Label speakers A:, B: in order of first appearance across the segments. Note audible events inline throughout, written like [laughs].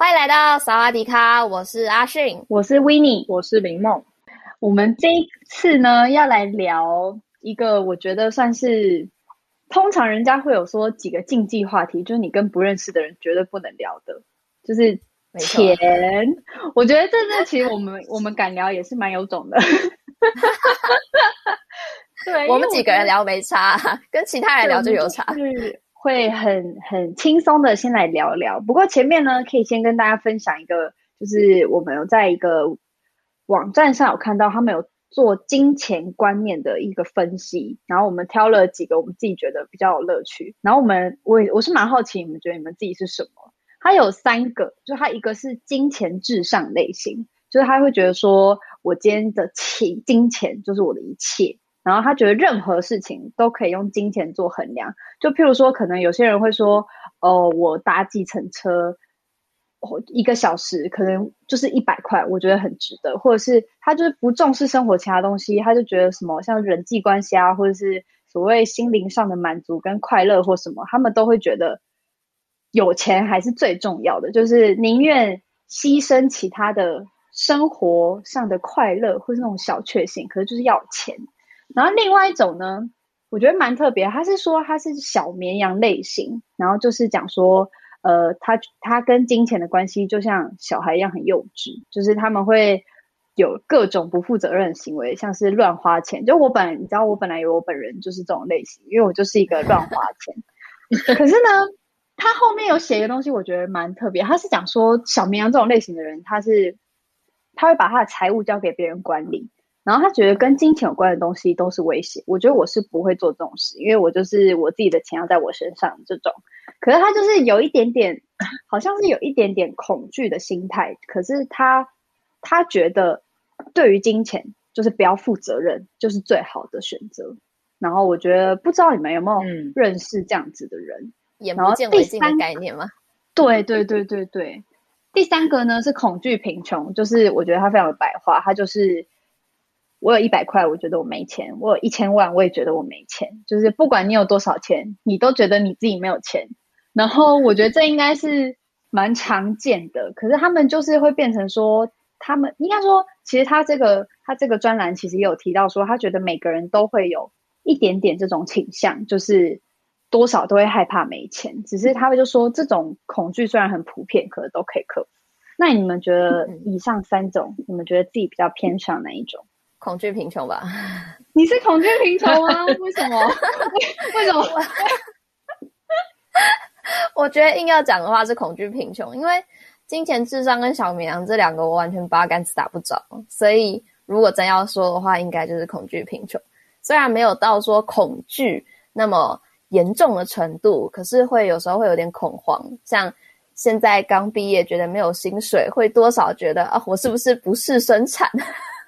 A: 欢迎来到萨瓦迪卡，我是阿迅，
B: 我是 Winnie，
C: 我是林梦。
B: 我们这一次呢，要来聊一个我觉得算是，通常人家会有说几个禁忌话题，就是你跟不认识的人绝对不能聊的，就是钱。我觉得这这其实我们我们敢聊也是蛮有种的。[laughs]
A: 对，我们几个人聊没差，跟其他人聊就有差。
B: 会很很轻松的先来聊聊，不过前面呢，可以先跟大家分享一个，就是我们有在一个网站上有看到他们有做金钱观念的一个分析，然后我们挑了几个我们自己觉得比较有乐趣，然后我们我我是蛮好奇你们觉得你们自己是什么？它有三个，就它一个是金钱至上类型，就是他会觉得说我今天的钱金钱就是我的一切。然后他觉得任何事情都可以用金钱做衡量，就譬如说，可能有些人会说，哦，我搭计程车，一个小时可能就是一百块，我觉得很值得。或者是他就是不重视生活其他东西，他就觉得什么像人际关系啊，或者是所谓心灵上的满足跟快乐或什么，他们都会觉得有钱还是最重要的，就是宁愿牺牲其他的生活上的快乐或是那种小确幸，可是就是要钱。然后另外一种呢，我觉得蛮特别，他是说他是小绵羊类型，然后就是讲说，呃，他他跟金钱的关系就像小孩一样很幼稚，就是他们会有各种不负责任的行为，像是乱花钱。就我本来你知道，我本来以为我本人就是这种类型，因为我就是一个乱花钱。[laughs] 可是呢，他后面有写一个东西，我觉得蛮特别，他是讲说小绵羊这种类型的人，他是他会把他的财务交给别人管理。然后他觉得跟金钱有关的东西都是威胁，我觉得我是不会做这种事，因为我就是我自己的钱要在我身上这种。可是他就是有一点点，好像是有一点点恐惧的心态。可是他他觉得对于金钱就是不要负责任，就是最好的选择。然后我觉得不知道你们有没有认识这样子的人，
A: 眼不见为净的概念吗？[laughs]
B: 对对对对对。第三个呢是恐惧贫穷，就是我觉得他非常的白话，他就是。我有一百块，我觉得我没钱；我有一千万，我也觉得我没钱。就是不管你有多少钱，你都觉得你自己没有钱。然后我觉得这应该是蛮常见的。可是他们就是会变成说，他们应该说，其实他这个他这个专栏其实也有提到说，他觉得每个人都会有一点点这种倾向，就是多少都会害怕没钱。只是他们就说，这种恐惧虽然很普遍，可是都可以克服。那你们觉得以上三种，你们觉得自己比较偏向哪一种？
A: 恐惧贫穷吧？
B: 你是恐惧贫穷吗？[laughs] 为什么？[laughs] 为什么？[laughs]
A: 我觉得硬要讲的话是恐惧贫穷，因为金钱智商跟小绵羊这两个我完全八竿子打不着，所以如果真要说的话，应该就是恐惧贫穷。虽然没有到说恐惧那么严重的程度，可是会有时候会有点恐慌。像现在刚毕业，觉得没有薪水，会多少觉得啊，我是不是不是生产？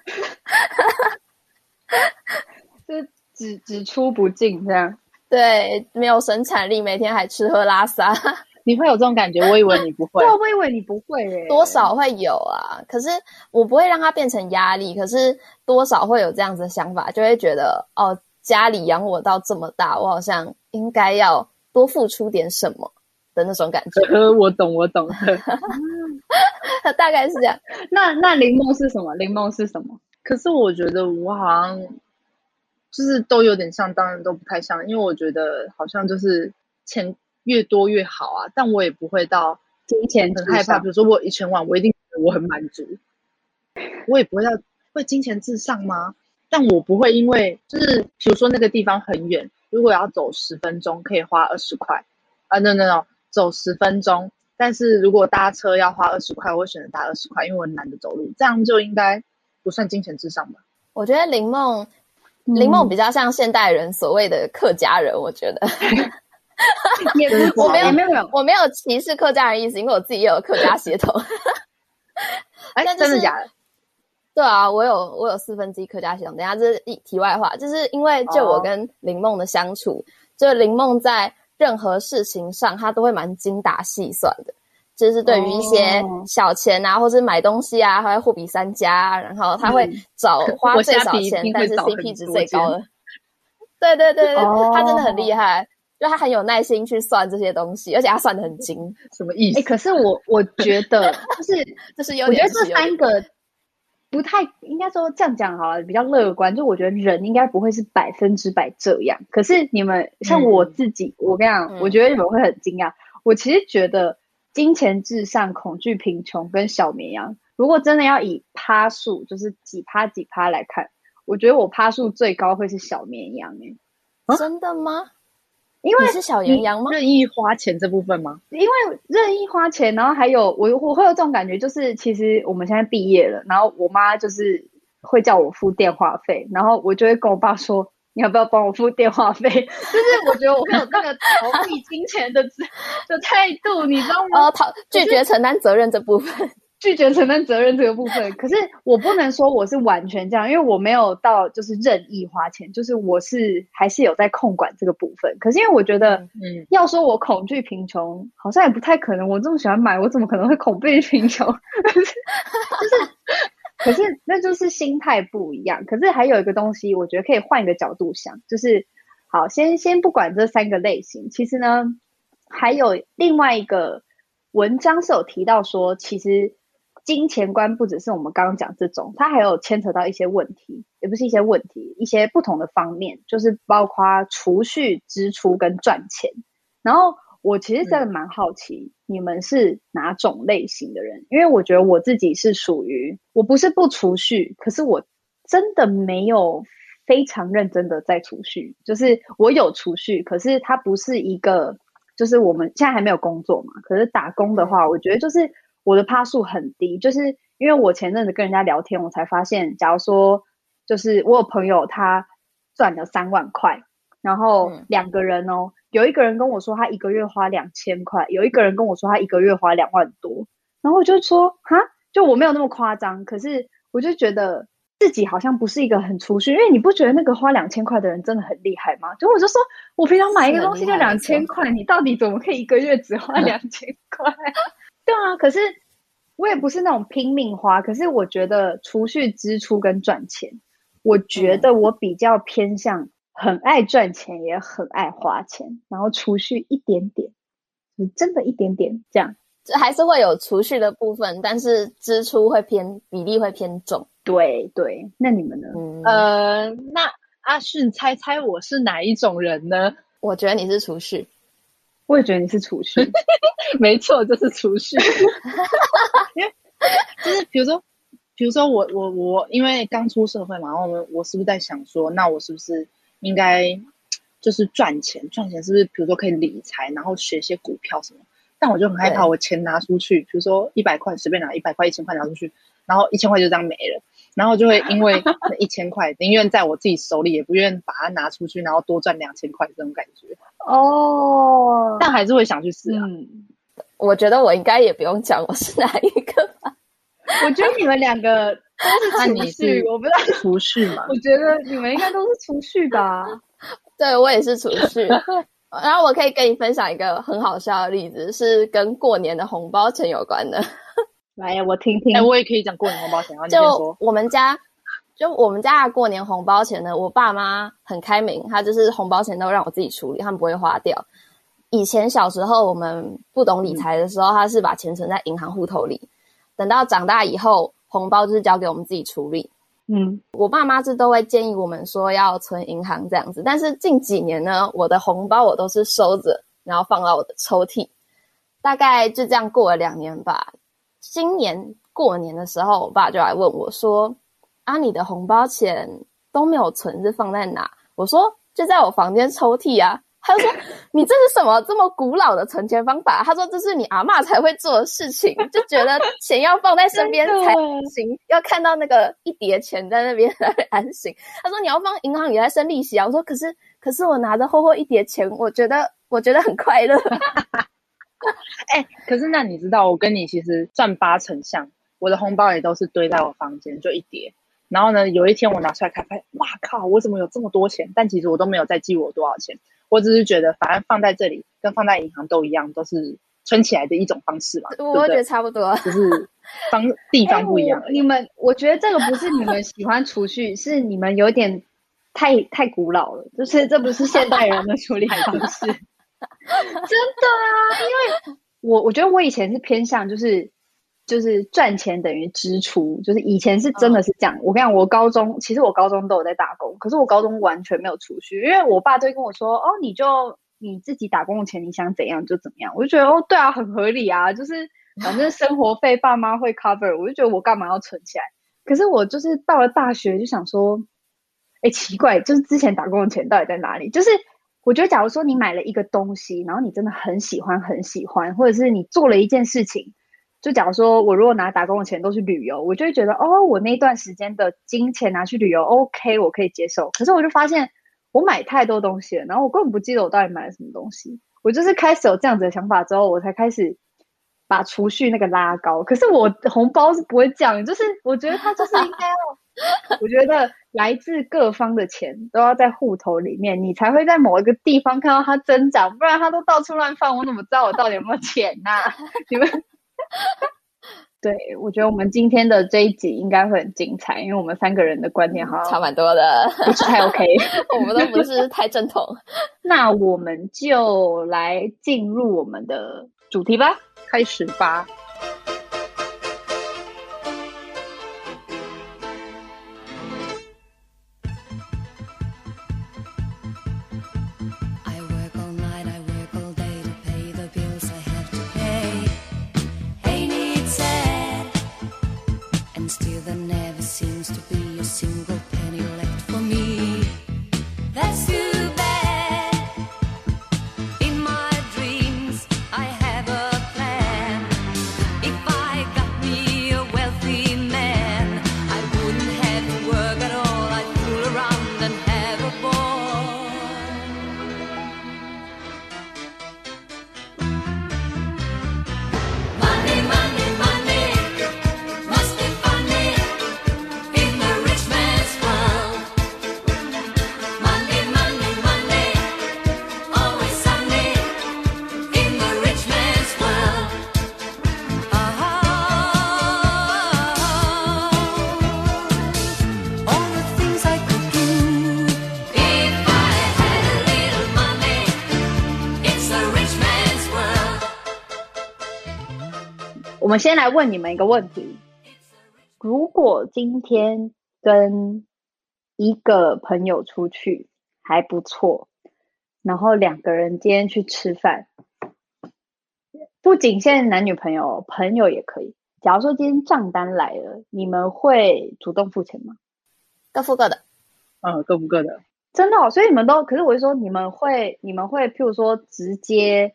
A: [laughs]
B: 就只只出不进这样，
A: 对，没有生产力，每天还吃喝拉撒，[laughs]
B: 你会有这种感觉？我以为你不会，对我以为你不会诶，
A: 多少会有啊。可是我不会让它变成压力，可是多少会有这样子的想法，就会觉得哦，家里养我到这么大，我好像应该要多付出点什么的那种感觉。
B: 呃，[laughs] 我懂，我懂。[laughs]
A: 大概是这样。
B: 那那灵梦是什么？灵梦是什么？
C: 可是我觉得我好像就是都有点像，当然都不太像，因为我觉得好像就是钱越多越好啊。但我也不会到金钱很害怕。比如说我有一千万，我一定我很满足。我也不会要会金钱至上吗？但我不会因为就是比如说那个地方很远，如果要走十分钟可以花二十块啊，no no no，走十分钟。但是如果搭车要花二十块，我会选择搭二十块，因为我懒得走路，这样就应该不算金钱至上吧？
A: 我觉得林梦林梦比较像现代人所谓的客家人，我觉得。[laughs]
B: 也不，我没有没有，
A: 我没有歧视客家人意思，因为我自己也有客家血统。[laughs]
C: 哎、欸，真的假的？
A: 对啊，我有我有四分之一客家血统。等一下，这是一题外话，就是因为就我跟林梦的相处，哦、就林梦在任何事情上，他都会蛮精打细算的。就是对于一些小钱啊，哦、或者买东西啊，他会货比三家，然后他会找 [laughs] 花最少钱，但是 CP 值最高的。对对对他真的很厉害。就他很有耐心去算这些东西，而且他算的很精，
C: 什么意思？
B: 哎、欸，可是我我觉得就是
A: 就是有，
B: 我觉得 [laughs] 这三个不太应该说这样讲好了，比较乐观。就我觉得人应该不会是百分之百这样。可是你们像我自己，嗯、我跟你讲，我觉得你们会很惊讶。嗯、我其实觉得金钱至上、恐惧贫穷跟小绵羊，如果真的要以趴数，就是几趴几趴来看，我觉得我趴数最高会是小绵羊。哎，
A: 真的吗？
B: 因为
A: 你是小绵羊吗？
C: 任意花钱这部分吗？
B: 因为任意花钱，然后还有我我会有这种感觉，就是其实我们现在毕业了，然后我妈就是会叫我付电话费，然后我就会跟我爸说，你要不要帮我付电话费？[laughs] 就是我觉得我会有那个逃避金钱的 [laughs] 的态度，你知道吗？
A: 呃，逃拒绝承担责任这部分。
B: 拒绝承担责任这个部分，可是我不能说我是完全这样，因为我没有到就是任意花钱，就是我是还是有在控管这个部分。可是因为我觉得，嗯，要说我恐惧贫穷，好像也不太可能。我这么喜欢买，我怎么可能会恐惧贫穷？[laughs] 就是，可是那就是心态不一样。可是还有一个东西，我觉得可以换一个角度想，就是好，先先不管这三个类型，其实呢，还有另外一个文章是有提到说，其实。金钱观不只是我们刚刚讲这种，它还有牵扯到一些问题，也不是一些问题，一些不同的方面，就是包括储蓄、支出跟赚钱。然后我其实真的蛮好奇，你们是哪种类型的人？因为我觉得我自己是属于，我不是不储蓄，可是我真的没有非常认真的在储蓄，就是我有储蓄，可是它不是一个，就是我们现在还没有工作嘛，可是打工的话，我觉得就是。我的趴数很低，就是因为我前阵子跟人家聊天，我才发现，假如说就是我有朋友他赚了三万块，然后两个人哦，有一个人跟我说他一个月花两千块，有一个人跟我说他一个月花两万多，然后我就说哈，就我没有那么夸张，可是我就觉得自己好像不是一个很储蓄，因为你不觉得那个花两千块的人真的很厉害吗？就我就说我平常买一个东西就两千块，你到底怎么可以一个月只花两千块？对啊，可是我也不是那种拼命花，可是我觉得储蓄、支出跟赚钱，我觉得我比较偏向很爱赚钱，也很爱花钱，然后储蓄一点点，你真的一点点这样，
A: 这还是会有储蓄的部分，但是支出会偏比例会偏重。
B: 对对，那你们呢？
C: 嗯、呃，那阿迅猜猜我是哪一种人呢？
A: 我觉得你是储蓄。
B: 我也觉得你是储蓄，[laughs]
C: 没错，就是储蓄。[laughs] 因为就是比如说，比如说我我我，因为刚出社会嘛，然后我我是不是在想说，那我是不是应该就是赚钱？赚钱是不是比如说可以理财，然后学一些股票什么？但我就很害怕，我钱拿出去，比如说一百块随便拿一百块、一千块拿出去，然后一千块就这样没了。然后就会因为那一千块，宁愿在我自己手里，也不愿把它拿出去，然后多赚两千块这种感觉。
B: 哦，
C: 但还是会想去试啊。
A: 嗯，我觉得我应该也不用讲我是哪一个吧。
B: 我觉得你们两个都是储蓄，[laughs] 我不知道
C: 储蓄嘛。
B: 我觉得你们应该都是储蓄吧。
A: 对，我也是储蓄。[laughs] 然后我可以跟你分享一个很好笑的例子，是跟过年的红包钱有关的。
B: 来呀，我听听。
C: 哎，我也可以讲过年红包钱啊。
A: 就我们家，就我们家的过年红包钱呢，我爸妈很开明，他就是红包钱都让我自己处理，他们不会花掉。以前小时候我们不懂理财的时候，他是把钱存在银行户头里。等到长大以后，红包就是交给我们自己处理。嗯，我爸妈是都会建议我们说要存银行这样子，但是近几年呢，我的红包我都是收着，然后放到我的抽屉。大概就这样过了两年吧。今年过年的时候，我爸就来问我说：“啊，你的红包钱都没有存，是放在哪？”我说：“就在我房间抽屉啊。”他他就说：“你这是什么这么古老的存钱方法？”他说：“这是你阿嬷才会做的事情，就觉得钱要放在身边才行，要看到那个一叠钱在那边 [laughs] 才安心。”他说：“你要放银行里来生利息啊！”我说：“可是，可是我拿着厚厚一叠钱，我觉得，我觉得很快乐。[laughs] ”
D: 哎，可是那你知道，我跟你其实赚八成像，我的红包也都是堆在我房间，就一叠。然后呢，有一天我拿出来看，发现哇靠，我怎么有这么多钱？但其实我都没有再记我多少钱，我只是觉得反正放在这里跟放在银行都一样，都是存起来的一种方式嘛。
A: 我觉得差不多，
D: 只是方 [laughs] 地方不一样。
B: 你们，我觉得这个不是你们喜欢储蓄，是你们有点太太古老了，就是这不是现代人的处理方式。[laughs] 真的啊，因为我我觉得我以前是偏向就是。就是赚钱等于支出，就是以前是真的是这样。我跟你讲，我高中其实我高中都有在打工，可是我高中完全没有储蓄，因为我爸都会跟我说：“哦，你就你自己打工的钱，你想怎样就怎么样。”我就觉得哦，对啊，很合理啊，就是反正生活费爸妈会 cover，我就觉得我干嘛要存起来？可是我就是到了大学就想说，哎，奇怪，就是之前打工的钱到底在哪里？就是我觉得，假如说你买了一个东西，然后你真的很喜欢很喜欢，或者是你做了一件事情。就假如说，我如果拿打工的钱都去旅游，我就会觉得，哦，我那段时间的金钱拿去旅游，OK，我可以接受。可是我就发现，我买太多东西了，然后我根本不记得我到底买了什么东西。我就是开始有这样子的想法之后，我才开始把储蓄那个拉高。可是我红包是不会降，就是我觉得它就是应该要，[laughs] 我觉得来自各方的钱都要在户头里面，你才会在某一个地方看到它增长，不然它都到处乱放，我怎么知道我到底有没有钱呐、啊？[laughs] 你们？[laughs] 对，我觉得我们今天的这一集应该会很精彩，因为我们三个人的观点好像
A: 差蛮多的，
B: 不是太 OK，[laughs]
A: 我们都不是太正统。[laughs]
B: 那我们就来进入我们的主题吧，
D: 开始吧。
B: 们先来问你们一个问题：如果今天跟一个朋友出去还不错，然后两个人今天去吃饭，不仅限男女朋友，朋友也可以。假如说今天账单来了，你们会主动付钱吗？
A: 各付各的。
D: 嗯，各付各的。
B: 真的哦，所以你们都，可是我是说，你们会，你们会，譬如说直接。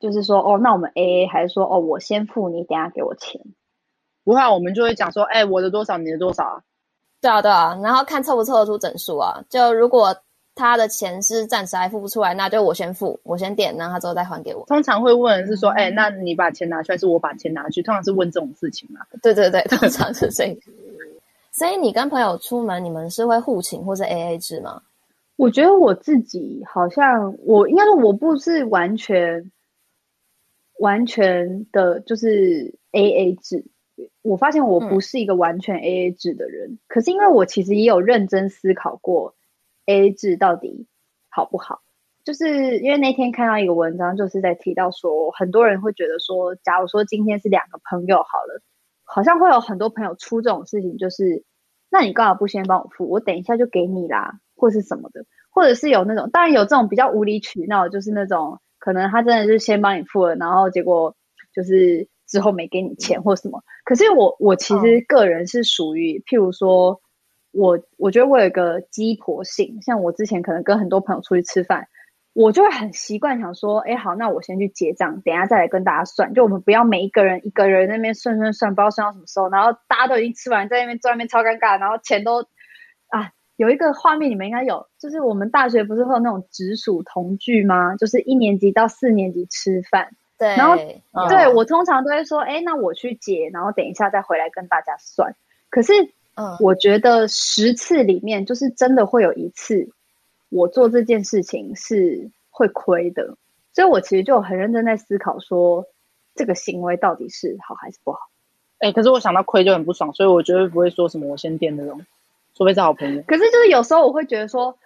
B: 就是说，哦，那我们 A A 还是说，哦，我先付你，等下给我钱。
D: 不会，我们就会讲说，哎，我的多少，你的多少啊？
A: 对啊，对啊，然后看凑不凑得出整数啊。就如果他的钱是暂时还付不出来，那就我先付，我先点，然后他之后再还给我。
D: 通常会问是说，哎，那你把钱拿出来，是我把钱拿去？通常是问这种事情嘛。
A: 对对对，通常是这样。所以你跟朋友出门，你们是会互请或是 A A 制吗？
B: 我觉得我自己好像，我应该说我不是完全。完全的就是 AA 制，我发现我不是一个完全 AA 制的人。嗯。可是因为我其实也有认真思考过 AA 制到底好不好，就是因为那天看到一个文章，就是在提到说，很多人会觉得说，假如说今天是两个朋友好了，好像会有很多朋友出这种事情，就是那你干嘛不先帮我付，我等一下就给你啦，或是什么的，或者是有那种，当然有这种比较无理取闹，就是那种。可能他真的是先帮你付了，然后结果就是之后没给你钱或什么。可是我我其实个人是属于，譬如说，我我觉得我有一个鸡婆性，像我之前可能跟很多朋友出去吃饭，我就会很习惯想说，哎，好，那我先去结账，等一下再来跟大家算。就我们不要每一个人一个人那边算算算，不知道算到什么时候，然后大家都已经吃完，在那边坐那边超尴尬，然后钱都啊，有一个画面你们应该有，就是我们大学不是会有那种直属同聚吗？就是一年级到四年级吃饭，
A: 对，
B: 然后、
A: 嗯、
B: 对我通常都会说，哎，那我去结，然后等一下再回来跟大家算。可是，嗯，我觉得十次里面，就是真的会有一次。我做这件事情是会亏的，所以我其实就很认真在思考说，这个行为到底是好还是不好。
C: 哎、欸，可是我想到亏就很不爽，所以我绝对不会说什么我先垫那种，除非是好朋友。
B: 可是就是有时候我会觉得说，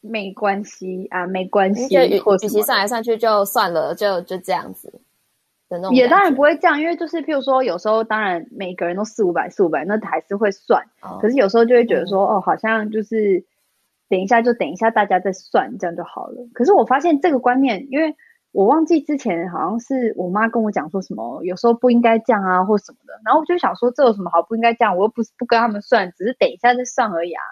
B: 没关系啊，没关系，与
A: 其算来算去就算了，就就这样子的那种。
B: 也当然不会这样，因为就是譬如说，有时候当然每个人都四五百四五百，那还是会算。哦、可是有时候就会觉得说，嗯、哦，好像就是。等一下，就等一下，大家再算，这样就好了。可是我发现这个观念，因为我忘记之前好像是我妈跟我讲说什么，有时候不应该这样啊，或什么的。然后我就想说，这有什么好不应该这样？我又不是不跟他们算，只是等一下再算而已啊。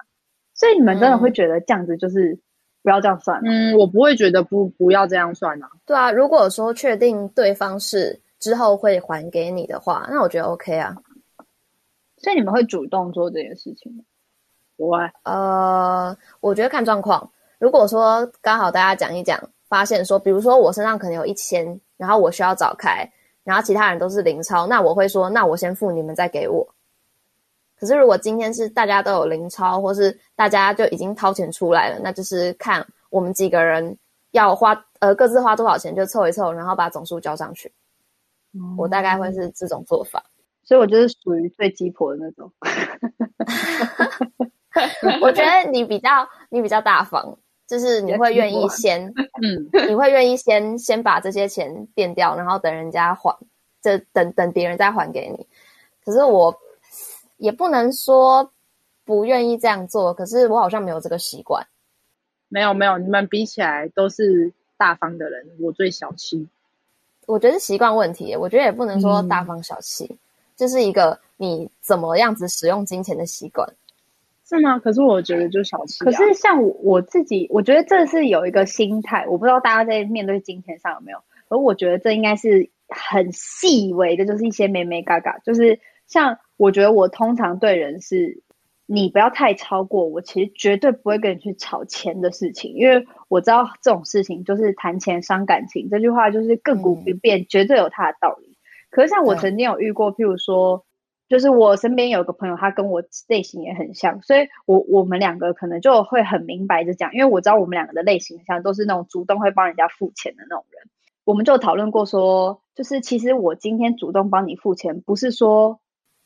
B: 所以你们真的会觉得这样子就是不要这样算？
C: 嗯，我不会觉得不不要这样算啊。
A: 对啊，如果说确定对方是之后会还给你的话，那我觉得 OK 啊。
B: 所以你们会主动做这件事情吗？
C: 我
A: 呃，我觉得看状况。如果说刚好大家讲一讲，发现说，比如说我身上可能有一千，然后我需要找开，然后其他人都是零钞，那我会说，那我先付，你们再给我。可是如果今天是大家都有零钞，或是大家就已经掏钱出来了，那就是看我们几个人要花呃各自花多少钱，就凑一凑，然后把总数交上去。嗯，我大概会是这种做法，
B: 所以我就是属于最鸡婆的那种。[laughs]
A: 我觉得你比较你比较大方，就是你会愿意先，[laughs] 嗯，你会愿意先先把这些钱垫掉，然后等人家还，这等等别人再还给你。可是我也不能说不愿意这样做，可是我好像没有这个习惯。
C: 没有没有，你们比起来都是大方的人，我最小气。
A: 我觉得是习惯问题，我觉得也不能说大方小气，嗯，就是一个你怎么样子使用金钱的习惯。
C: 是吗？可是我觉得就小气啊。
B: 可是像我我自己，我觉得这是有一个心态，我不知道大家在面对金钱上有没有。而我觉得这应该是很细微的，就是一些眉眉嘎嘎。就是像我觉得我通常对人是，你不要太超过我，其实绝对不会跟你去吵钱的事情，因为我知道这种事情就是谈钱伤感情。这句话就是亘古不变，嗯，绝对有它的道理。可是像我曾经有遇过，譬如说。就是我身边有个朋友，他跟我类型也很像，所以我我们两个可能就会很明白的讲，因为我知道我们两个的类型像，都是那种主动会帮人家付钱的那种人。我们就讨论过说，就是其实我今天主动帮你付钱，不是说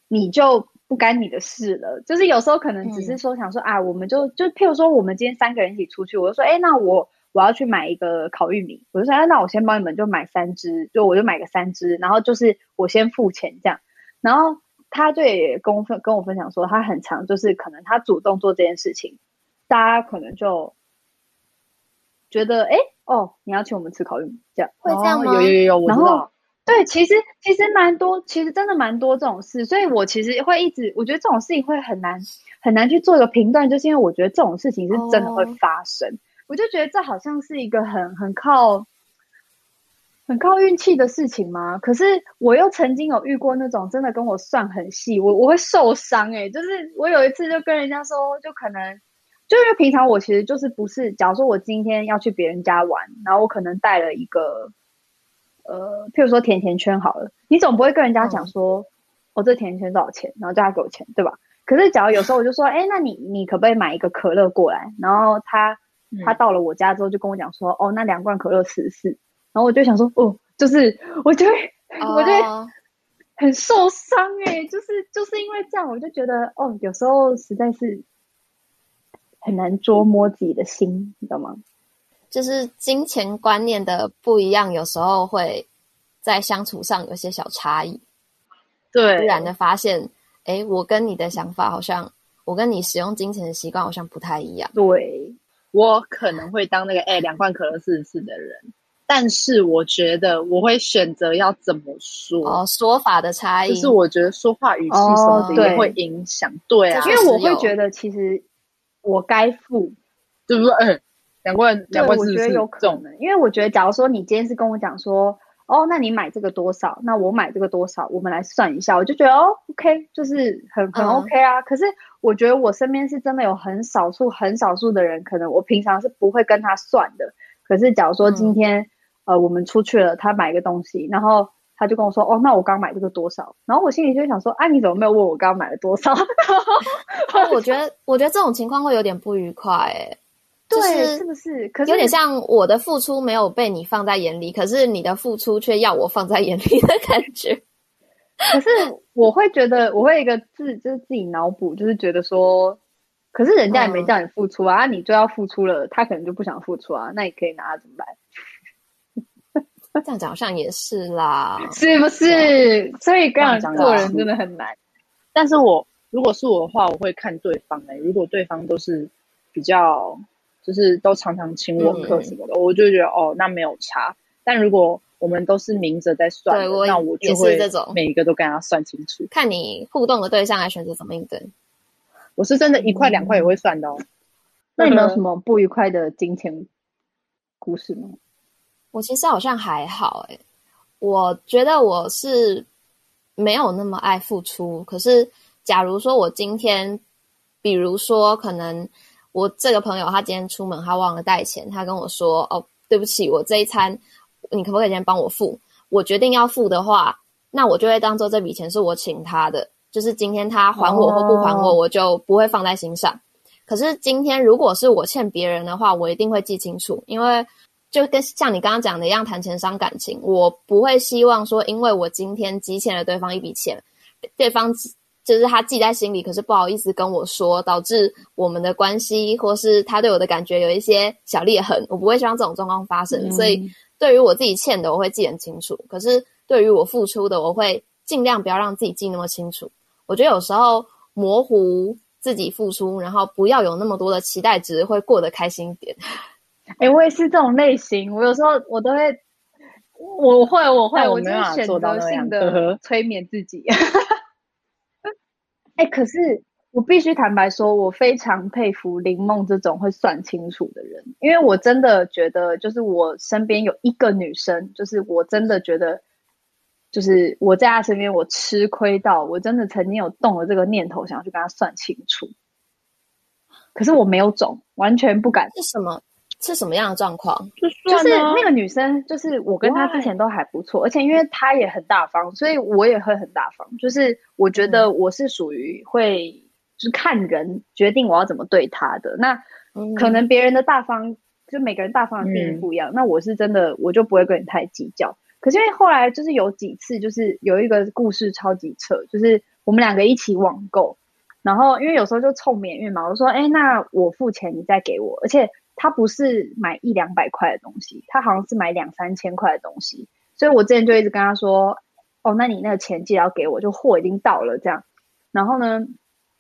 B: 你就不干你的事了，就是有时候可能只是说想说、嗯、啊，我们就就譬如说我们今天三个人一起出去，我就说，哎，那我我要去买一个烤玉米，我就说，哎，那我先帮你们就买三只，就我就买个三只，然后就是我先付钱这样，然后。他就也跟我分跟我分享说，他很常就是可能他主动做这件事情，大家可能就觉得哎哦，你要请我们吃烤玉米这样，
A: 会这样吗？
C: 哦、有有有有，我知道。
B: 对，其实其实蛮多，其实真的蛮多这种事，所以我其实会一直，我觉得这种事情会很难很难去做一个评断，就是因为我觉得这种事情是真的会发生，哦、我就觉得这好像是一个很很靠。很靠运气的事情吗？可是我又曾经有遇过那种真的跟我算很细，我我会受伤诶、欸、就是我有一次就跟人家说，就可能就因为平常我其实就是不是，假如说我今天要去别人家玩，然后我可能带了一个呃，譬如说甜甜圈好了，你总不会跟人家讲说，嗯、哦，这甜甜圈多少钱，然后叫他给我钱，对吧？可是假如有时候我就说，哎，那你你可不可以买一个可乐过来？然后他他到了我家之后就跟我讲说，哦，那两罐可乐四十四。然后我就想说，哦，就是我就会，oh. [laughs] 我就会很受伤哎、欸，就是就是因为这样，我就觉得，哦，有时候实在是很难捉摸自己的心，你知道吗？
A: 就是金钱观念的不一样，有时候会在相处上有些小差异。
C: 对，
A: 突然的发现，哎，我跟你的想法好像，我跟你使用金钱的习惯好像不太一样。
C: 对，我可能会当那个哎，两罐可乐四十四的人。但是我觉得我会选择要怎么说
A: 哦，说法的差异，
C: 就是我觉得说话语气什么的也会影响，哦、对，对啊，
B: 因为我会觉得其实我该付，
C: 对不对？哎两万两万是不是
B: 有可能？因为我觉得，假如说你今天是跟我讲说，哦，那你买这个多少？那我买这个多少？我们来算一下，我就觉得哦，OK，就是很很 OK 啊。嗯、可是我觉得我身边是真的有很少数、很少数的人，可能我平常是不会跟他算的。可是假如说今天、嗯、呃我们出去了，他买一个东西，然后。他就跟我说：“哦，那我刚买这个多少？”然后我心里就想说：“啊，你怎么没有问我刚买了多少？” [laughs]
A: 我觉得，我觉得这种情况会有点不愉快，哎，
B: 对，是不是？可是
A: 有点像我的付出没有被你放在眼里，可是你的付出却要我放在眼里的感觉。
B: 可是我会觉得，我会一个自就是自己脑补，就是觉得说，可是人家也没叫你付出啊，嗯、啊你就要付出了，他可能就不想付出啊，那你可以拿他怎么办？[laughs]
A: 这样讲好像也是啦，
B: 是不是？所以这样做人真的很难。
C: 但是我如果是我的话，我会看对方哎、欸。如果对方都是比较，就是都常常请我客什么的，嗯、我就觉得哦，那没有差。但如果我们都是明着在算，那我就会这种每一个都跟他算清楚。
A: 看你互动的对象来选择怎么应对。
C: 我是真的，一块两块也会算的哦。嗯、
B: 那你有什么不愉快的金钱故事吗？
A: 我其实好像还好诶，我觉得我是没有那么爱付出。可是，假如说我今天，比如说，可能我这个朋友他今天出门他忘了带钱，他跟我说：“哦，对不起，我这一餐你可不可以先帮我付？”我决定要付的话，那我就会当做这笔钱是我请他的，就是今天他还我或不还我，我就不会放在心上。可是今天如果是我欠别人的话，我一定会记清楚，因为。就跟像你刚刚讲的一样，谈钱伤感情。我不会希望说，因为我今天积欠了对方一笔钱，对方就是他记在心里，可是不好意思跟我说，导致我们的关系或是他对我的感觉有一些小裂痕。我不会希望这种状况发生。嗯、所以，对于我自己欠的，我会记很清楚；可是对于我付出的，我会尽量不要让自己记那么清楚。我觉得有时候模糊自己付出，然后不要有那么多的期待值，会过得开心一点。
B: 哎、欸，我也是这种类型。我有时候我都会，我会，我会，我就选择性的催眠自己。哎、欸，可是我必须坦白说，我非常佩服林梦这种会算清楚的人，因为我真的觉得，就是我身边有一个女生，就是我真的觉得，就是我在她身边，我吃亏到，我真的曾经有动了这个念头，想要去跟她算清楚。可是我没有种，完全不敢。
A: 是什么？是什么样的状况？
B: 就是那个女生，就是我跟她之前都还不错，而且因为她也很大方，所以我也会很大方。就是我觉得我是属于会，就是看人决定我要怎么对她的。那可能别人的大方，就每个人大方的定义不一样。那我是真的，我就不会跟你太计较。可是因为后来就是有几次，就是有一个故事超级扯，就是我们两个一起网购，然后因为有时候就凑免运嘛，我说，哎，那我付钱，你再给我，而且。他不是买一两百块的东西，他好像是买两三千块的东西，所以我之前就一直跟他说：“哦，那你那个钱记得要给我，就货已经到了这样。”然后呢，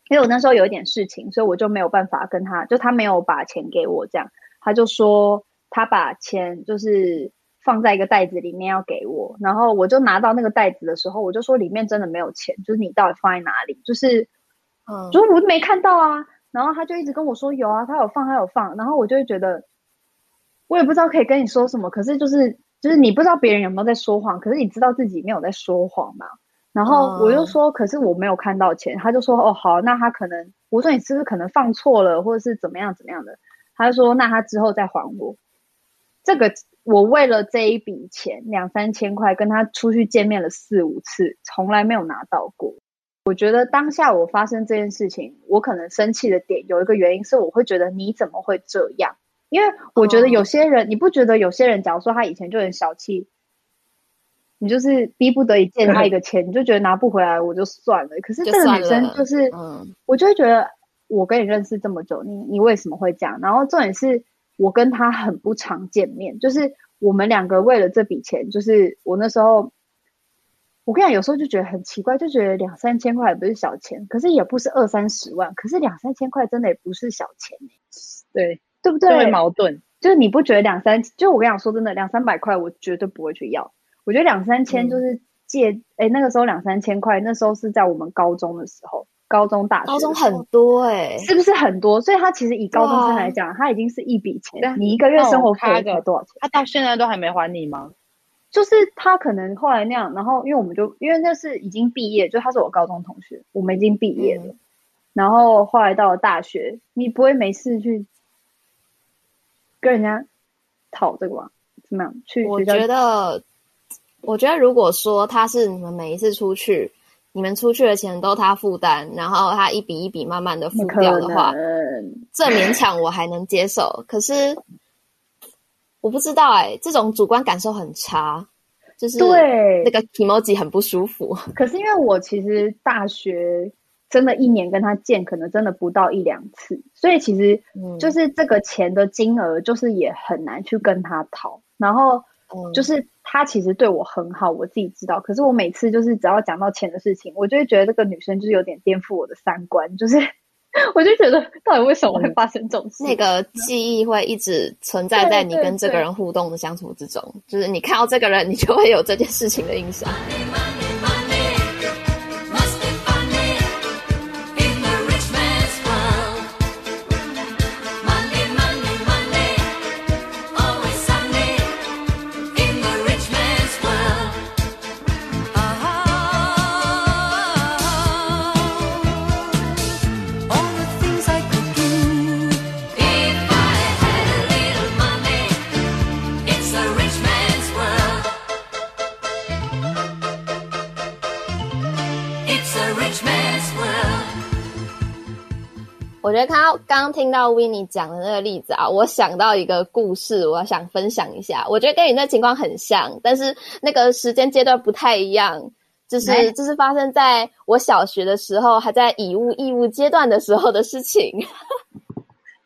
B: 因为我那时候有一点事情，所以我就没有办法跟他，就他没有把钱给我这样，他就说他把钱就是放在一个袋子里面要给我，然后我就拿到那个袋子的时候，我就说里面真的没有钱，就是你到底放在哪里？就是，嗯，就是我没看到啊。然后他就一直跟我说有啊，他有放，他有放。然后我就会觉得，我也不知道可以跟你说什么。可是就是就是你不知道别人有没有在说谎，可是你知道自己没有在说谎嘛。然后我就说，可是我没有看到钱。他就说，哦好，那他可能，我说你是不是可能放错了，或者是怎么样怎么样的？他就说，那他之后再还我。这个我为了这一笔钱两三千块，跟他出去见面了四五次，从来没有拿到过。我觉得当下我发生这件事情，我可能生气的点有一个原因是，我会觉得你怎么会这样？因为我觉得有些人，哦、你不觉得有些人，假如说他以前就很小气，你就是逼不得已借他一个钱，你就觉得拿不回来，我就算了。可是这个女生就是，嗯，我就会觉得我跟你认识这么久，你你为什么会这样？然后重点是我跟他很不常见面，就是我们两个为了这笔钱，就是我那时候。我跟你讲，有时候就觉得很奇怪，就觉得两三千块也不是小钱，可是也不是二三十万，可是两三千块真的也不是小钱，
C: 对，
B: 对不
C: 对？矛盾，
B: 就是你不觉得两三，就我跟你讲说真的，两三百块我绝对不会去要。我觉得两三千就是借，哎、嗯，那个时候两三千块，那时候是在我们高中的时候，
E: 高中、大学，
A: 高中很多哎、欸，
E: 是不是很多？所以他其实以高中生来讲，他已经是一笔钱。你一个月生活费才多少钱？
C: 他到现在都还没还你吗？
E: 就是他可能后来那样，然后因为我们就因为那是已经毕业，就他是我高中同学，我们已经毕业了。嗯、然后后来到了大学，你不会没事去跟人家讨这个吧？怎么样？去
A: 我觉得，我觉得如果说他是你们每一次出去，你们出去的钱都他负担，然后他一笔一笔慢慢的付掉的话，这勉强我还能接受。可是。我不知道哎、欸，这种主观感受很差，就是对那个 emoji 很不舒服。[laughs]
E: 可是因为我其实大学真的一年跟他见，可能真的不到一两次，所以其实就是这个钱的金额，就是也很难去跟他讨。然后就是他其实对我很好，我自己知道。可是我每次就是只要讲到钱的事情，我就会觉得这个女生就是有点颠覆我的三观，就是。[laughs] 我就觉得，到底为什么会发生这种事？
A: 那个记忆会一直存在在你跟这个人互动的相处之中，就是你看到这个人，你就会有这件事情的印象。我觉得看到刚刚听到 Winnie 讲的那个例子啊，我想到一个故事，我想分享一下。我觉得跟你那情况很像，但是那个时间阶段不太一样。就是就是发生在我小学的时候，还在以物易物阶段的时候的事情。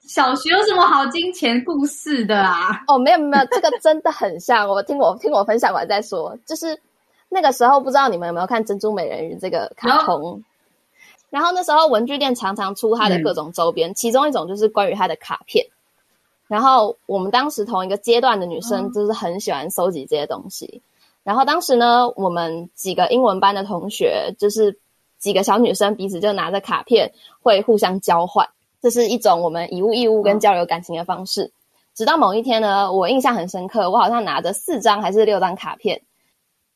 B: 小学有什么好金钱故事的啊？[laughs]
A: 哦，没有没有，这个真的很像。我听我听我分享完再说。就是那个时候，不知道你们有没有看《珍珠美人鱼》这个卡通？然后那时候文具店常常出他的各种周边，嗯、其中一种就是关于他的卡片。然后我们当时同一个阶段的女生就是很喜欢收集这些东西。嗯、然后当时呢，我们几个英文班的同学，就是几个小女生彼此就拿着卡片会互相交换，这是一种我们以物易物跟交流感情的方式。嗯、直到某一天呢，我印象很深刻，我好像拿着四张还是六张卡片，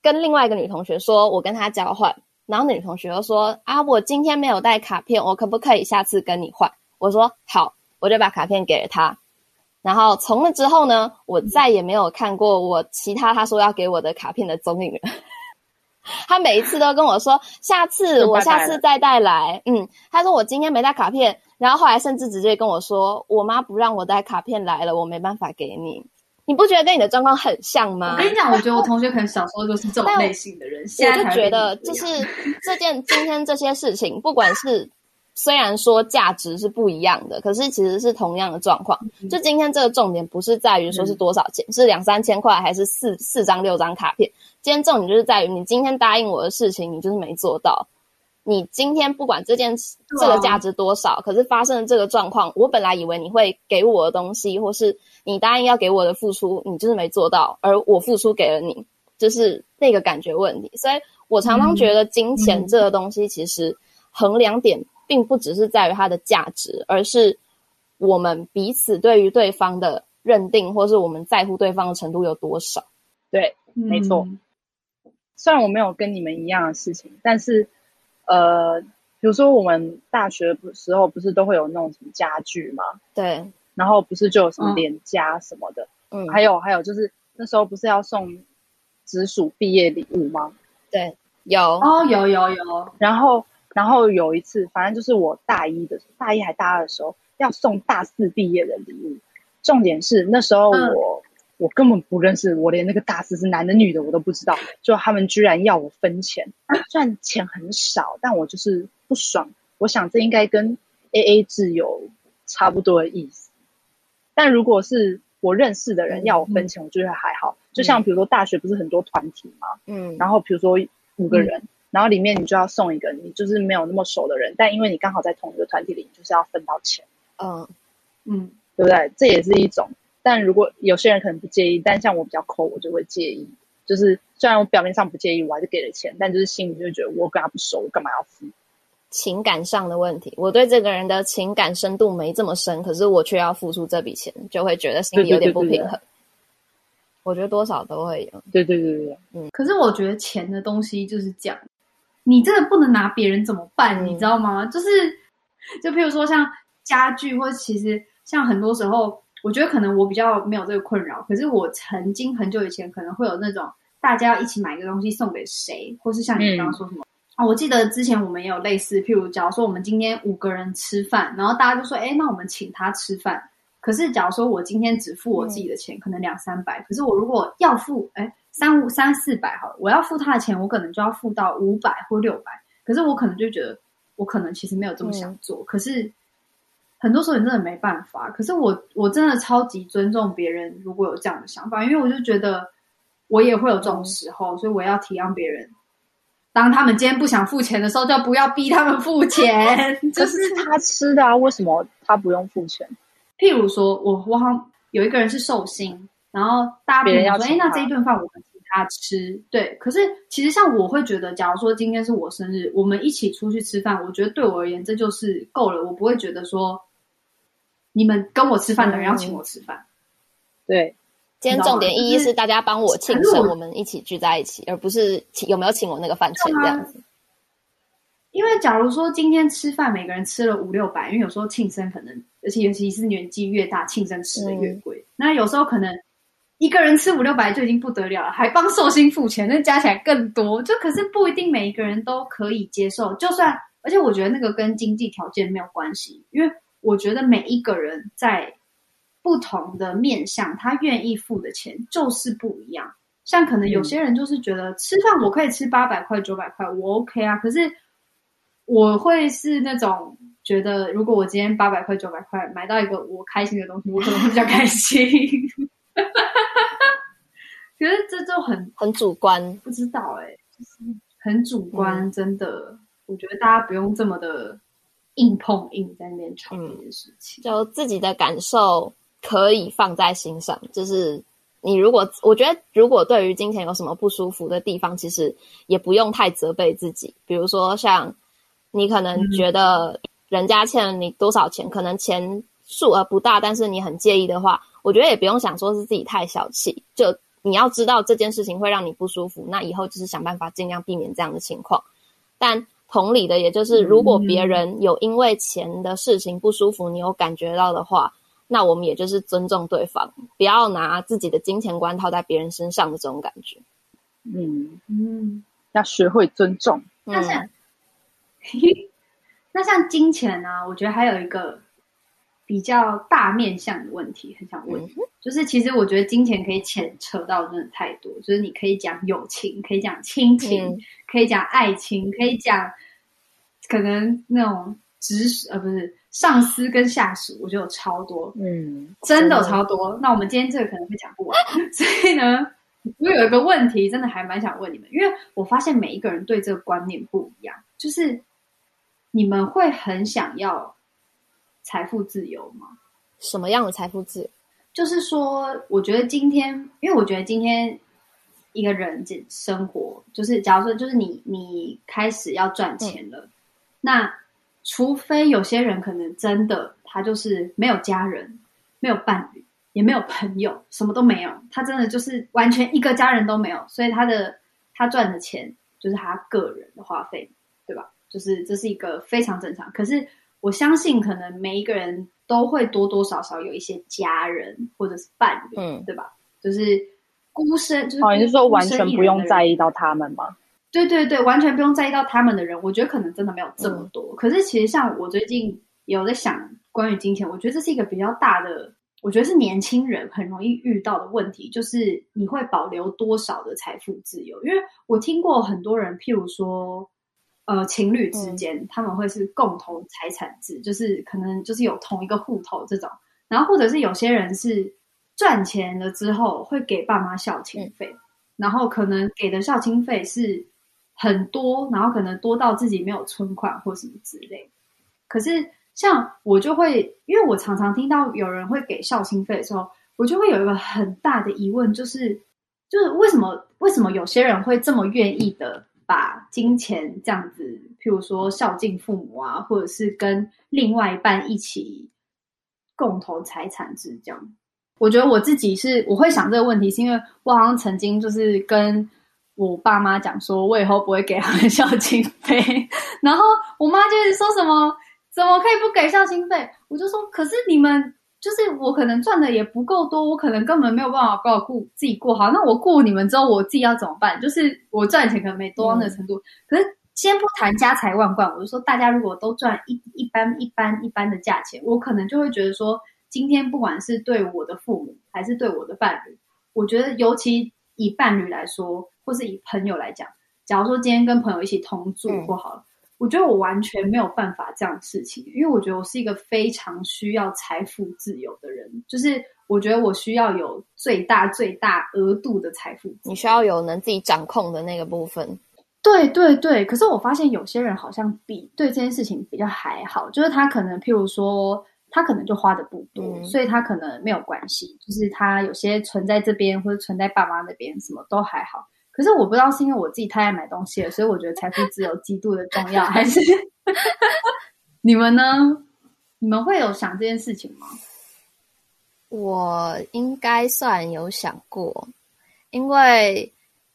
A: 跟另外一个女同学说，我跟她交换。然后女同学又说：“啊，我今天没有带卡片，我可不可以下次跟你换？”我说：“好。”我就把卡片给了她。然后从那之后呢，我再也没有看过我其他他说要给我的卡片的踪影了。[laughs] 他每一次都跟我说：“下次我下次再带来。”嗯，他说我今天没带卡片，然后后来甚至直接跟我说：“我妈不让我带卡片来了，我没办法给你。”你不觉得跟你的状况很像吗？
B: 我跟你讲，我觉得我同学可能小时候就是这种类型的人。我
A: 现在就觉得，就是 [laughs] 这件今天这些事情，不管是虽然说价值是不一样的，可是其实是同样的状况。就今天这个重点不是在于说是多少钱，嗯、是两三千块还是四四张六张卡片。今天重点就是在于你今天答应我的事情，你就是没做到。你今天不管这件这个价值多少，可是发生了这个状况，我本来以为你会给我的东西，或是你答应要给我的付出，你就是没做到，而我付出给了你，就是那个感觉问题。所以我常常觉得金钱这个东西，其实衡量点并不只是在于它的价值，而是我们彼此对于对方的认定，或是我们在乎对方的程度有多少。
C: 对，没错。嗯、虽然我没有跟你们一样的事情，但是。呃，比如说我们大学的时候不是都会有那种什么家具吗？
A: 对，
C: 然后不是就有什么脸家什么的，嗯，还有还有就是那时候不是要送直属毕业礼物吗？
A: 对，有
B: 哦，有有有。
C: 然后然后有一次，反正就是我大一的大一还大二的时候要送大四毕业的礼物，重点是那时候我。嗯我根本不认识，我连那个大师是男的女的我都不知道，就他们居然要我分钱，虽然钱很少，但我就是不爽。我想这应该跟 AA 制有差不多的意思。但如果是我认识的人要我分钱，我觉得还好。就像比如说大学不是很多团体嘛，嗯，然后比如说五个人，然后里面你就要送一个你就是没有那么熟的人，但因为你刚好在同一个团体里，你就是要分到钱，嗯嗯，对不对？这也是一种。但如果有些人可能不介意，但像我比较抠，我就会介意。就是虽然我表面上不介意，我还是给了钱，但就是心里就觉得我跟他不熟，我干嘛要付？
A: 情感上的问题，我对这个人的情感深度没这么深，可是我却要付出这笔钱，就会觉得心里有点不平衡。对对对对，我觉得多少都会有。
C: 对对对对，
B: 嗯。可是我觉得钱的东西就是这样，你真的不能拿别人怎么办，嗯、你知道吗？就是，就譬如说像家具，或者其实像很多时候，我觉得可能我比较没有这个困扰，可是我曾经很久以前可能会有那种大家要一起买一个东西送给谁，或是像你刚刚说什么。嗯啊，我记得之前我们也有类似，譬如假如说我们今天五个人吃饭，然后大家就说，哎，那我们请他吃饭。可是假如说我今天只付我自己的钱，嗯、可能两三百，可是我如果要付，哎，三五三四百好了，我要付他的钱，我可能就要付到五百或六百。可是我可能就觉得，我可能其实没有这么想做。嗯、可是很多时候你真的没办法。可是我我真的超级尊重别人如果有这样的想法，因为我就觉得我也会有这种时候，嗯、所以我要体谅别人。当他们今天不想付钱的时候，就不要逼他们付钱。[laughs]
C: 这是他吃的啊，为什么他不用付钱？
B: 譬如说，我我好像有一个人是寿星，然后大家别人要说，哎，那这一顿饭我们请他吃。对，可是其实像我会觉得，假如说今天是我生日，我们一起出去吃饭，我觉得对我而言这就是够了，我不会觉得说你们跟我吃饭的人要请我吃饭。
C: 对。
A: 今天重点意义是大家帮我庆生，我们一起聚在一起，而不是请有没有请我那个饭钱这样子。
B: 因为假如说今天吃饭，每个人吃了五六百，因为有时候庆生可能，而且尤其是年纪越大，庆生吃的越贵。嗯、那有时候可能一个人吃五六百就已经不得了了，还帮寿星付钱，那加起来更多。就可是不一定每一个人都可以接受，就算而且我觉得那个跟经济条件没有关系，因为我觉得每一个人在。不同的面向，他愿意付的钱就是不一样。像可能有些人就是觉得吃饭我可以吃八百块、九百块，我 OK 啊。可是我会是那种觉得，如果我今天八百块、九百块买到一个我开心的东西，我可能会比较开心。[laughs] 可是这就很
A: 很主观，
B: 不知道哎、欸，就是很主观，嗯、真的。我觉得大家不用这么的硬碰硬在那边吵这件事情，
A: 就自己的感受。可以放在心上，就是你如果我觉得，如果对于金钱有什么不舒服的地方，其实也不用太责备自己。比如说，像你可能觉得人家欠了你多少钱，嗯、可能钱数额不大，但是你很介意的话，我觉得也不用想说是自己太小气。就你要知道这件事情会让你不舒服，那以后就是想办法尽量避免这样的情况。但同理的，也就是如果别人有因为钱的事情不舒服，你有感觉到的话。那我们也就是尊重对方，不要拿自己的金钱观套在别人身上的这种感觉。
C: 嗯嗯，要学会尊重。
B: 那像，嗯、那像 [laughs] 金钱呢、啊？我觉得还有一个比较大面向的问题，很想问，嗯、就是其实我觉得金钱可以牵扯到真的太多，就是你可以讲友情，可以讲亲情，嗯、可以讲爱情，可以讲可能那种直属呃不是。上司跟下属，我觉得有超多，嗯，真的有超多。嗯、那我们今天这个可能会讲不完，所以呢，我有一个问题，真的还蛮想问你们，因为我发现每一个人对这个观念不一样，就是你们会很想要财富自由吗？
A: 什么样的财富自由？
B: 就是说，我觉得今天，因为我觉得今天一个人这生活，就是假如说，就是你你开始要赚钱了，嗯、那。除非有些人可能真的他就是没有家人，没有伴侣，也没有朋友，什么都没有，他真的就是完全一个家人都没有，所以他的他赚的钱就是他个人的花费，对吧？就是这是一个非常正常。可是我相信，可能每一个人都会多多少少有一些家人或者是伴侣，嗯，对吧？就是孤身，就是
C: 哦，你是说完全不用在意到他们吗？
B: 对对对，完全不用在意到他们的人，我觉得可能真的没有这么多。嗯、可是其实像我最近有在想关于金钱，我觉得这是一个比较大的，我觉得是年轻人很容易遇到的问题，就是你会保留多少的财富自由？因为我听过很多人，譬如说，呃，情侣之间、嗯、他们会是共同财产制，就是可能就是有同一个户头这种，然后或者是有些人是赚钱了之后会给爸妈孝亲费，嗯、然后可能给的孝亲费是。很多，然后可能多到自己没有存款或什么之类。可是像我就会，因为我常常听到有人会给孝亲费的时候，我就会有一个很大的疑问，就是就是为什么为什么有些人会这么愿意的把金钱这样子，譬如说孝敬父母啊，或者是跟另外一半一起共同财产制这样。我觉得我自己是我会想这个问题，是因为我好像曾经就是跟我爸妈讲说，我以后不会给他们 [laughs] 孝亲费，然后我妈就是说什么，怎么可以不给孝心费？我就说，可是你们就是我可能赚的也不够多，我可能根本没有办法照顾自己过好。那我顾你们之后，我自己要怎么办？就是我赚钱可能没多到那个程度，嗯、可是先不谈家财万贯，我就说大家如果都赚一一般一般一般的价钱，我可能就会觉得说。今天不管是对我的父母，还是对我的伴侣，我觉得尤其以伴侣来说，或是以朋友来讲，假如说今天跟朋友一起同住过好了，嗯、我觉得我完全没有办法这样的事情，因为我觉得我是一个非常需要财富自由的人，就是我觉得我需要有最大最大额度的财富，
A: 你需要有能自己掌控的那个部分。
B: 对对对，可是我发现有些人好像比对这件事情比较还好，就是他可能譬如说。他可能就花的不多，嗯、所以他可能没有关系。就是他有些存在这边或者存在爸妈那边，什么都还好。可是我不知道是因为我自己太爱买东西了，所以我觉得财富自由极度的重要，还是 [laughs] 你们呢？你们会有想这件事情吗？
A: 我应该算有想过，因为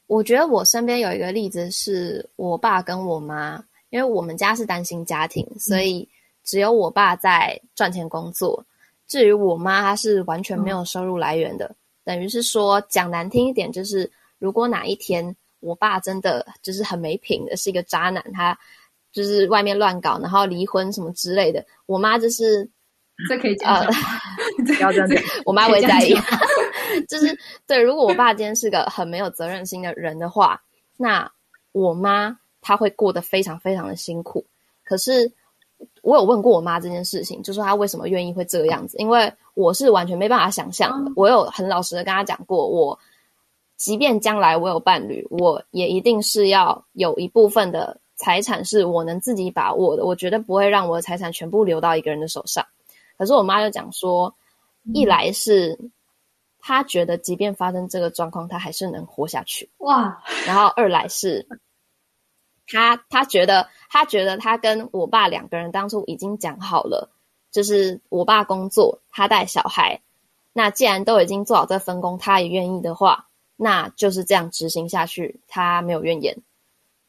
A: 我觉得我身边有一个例子是我爸跟我妈，因为我们家是单亲家庭，所以、嗯。只有我爸在赚钱工作，至于我妈，她是完全没有收入来源的。嗯、等于是说，讲难听一点，就是如果哪一天我爸真的就是很没品的，是一个渣男，他就是外面乱搞，然后离婚什么之类的，我妈就是
B: 这可以讲，呃，
A: 不要这样子，我妈会在意。[laughs] 就是对，如果我爸今天是个很没有责任心的人的话，那我妈她会过得非常非常的辛苦。可是。我有问过我妈这件事情，就说她为什么愿意会这个样子，因为我是完全没办法想象的。我有很老实的跟她讲过，我即便将来我有伴侣，我也一定是要有一部分的财产是我能自己把握的，我绝对不会让我的财产全部流到一个人的手上。可是我妈就讲说，一来是她觉得即便发生这个状况，她还是能活下去，哇，然后二来是。他他觉得，他觉得他跟我爸两个人当初已经讲好了，就是我爸工作，他带小孩。那既然都已经做好这分工，他也愿意的话，那就是这样执行下去，他没有怨言。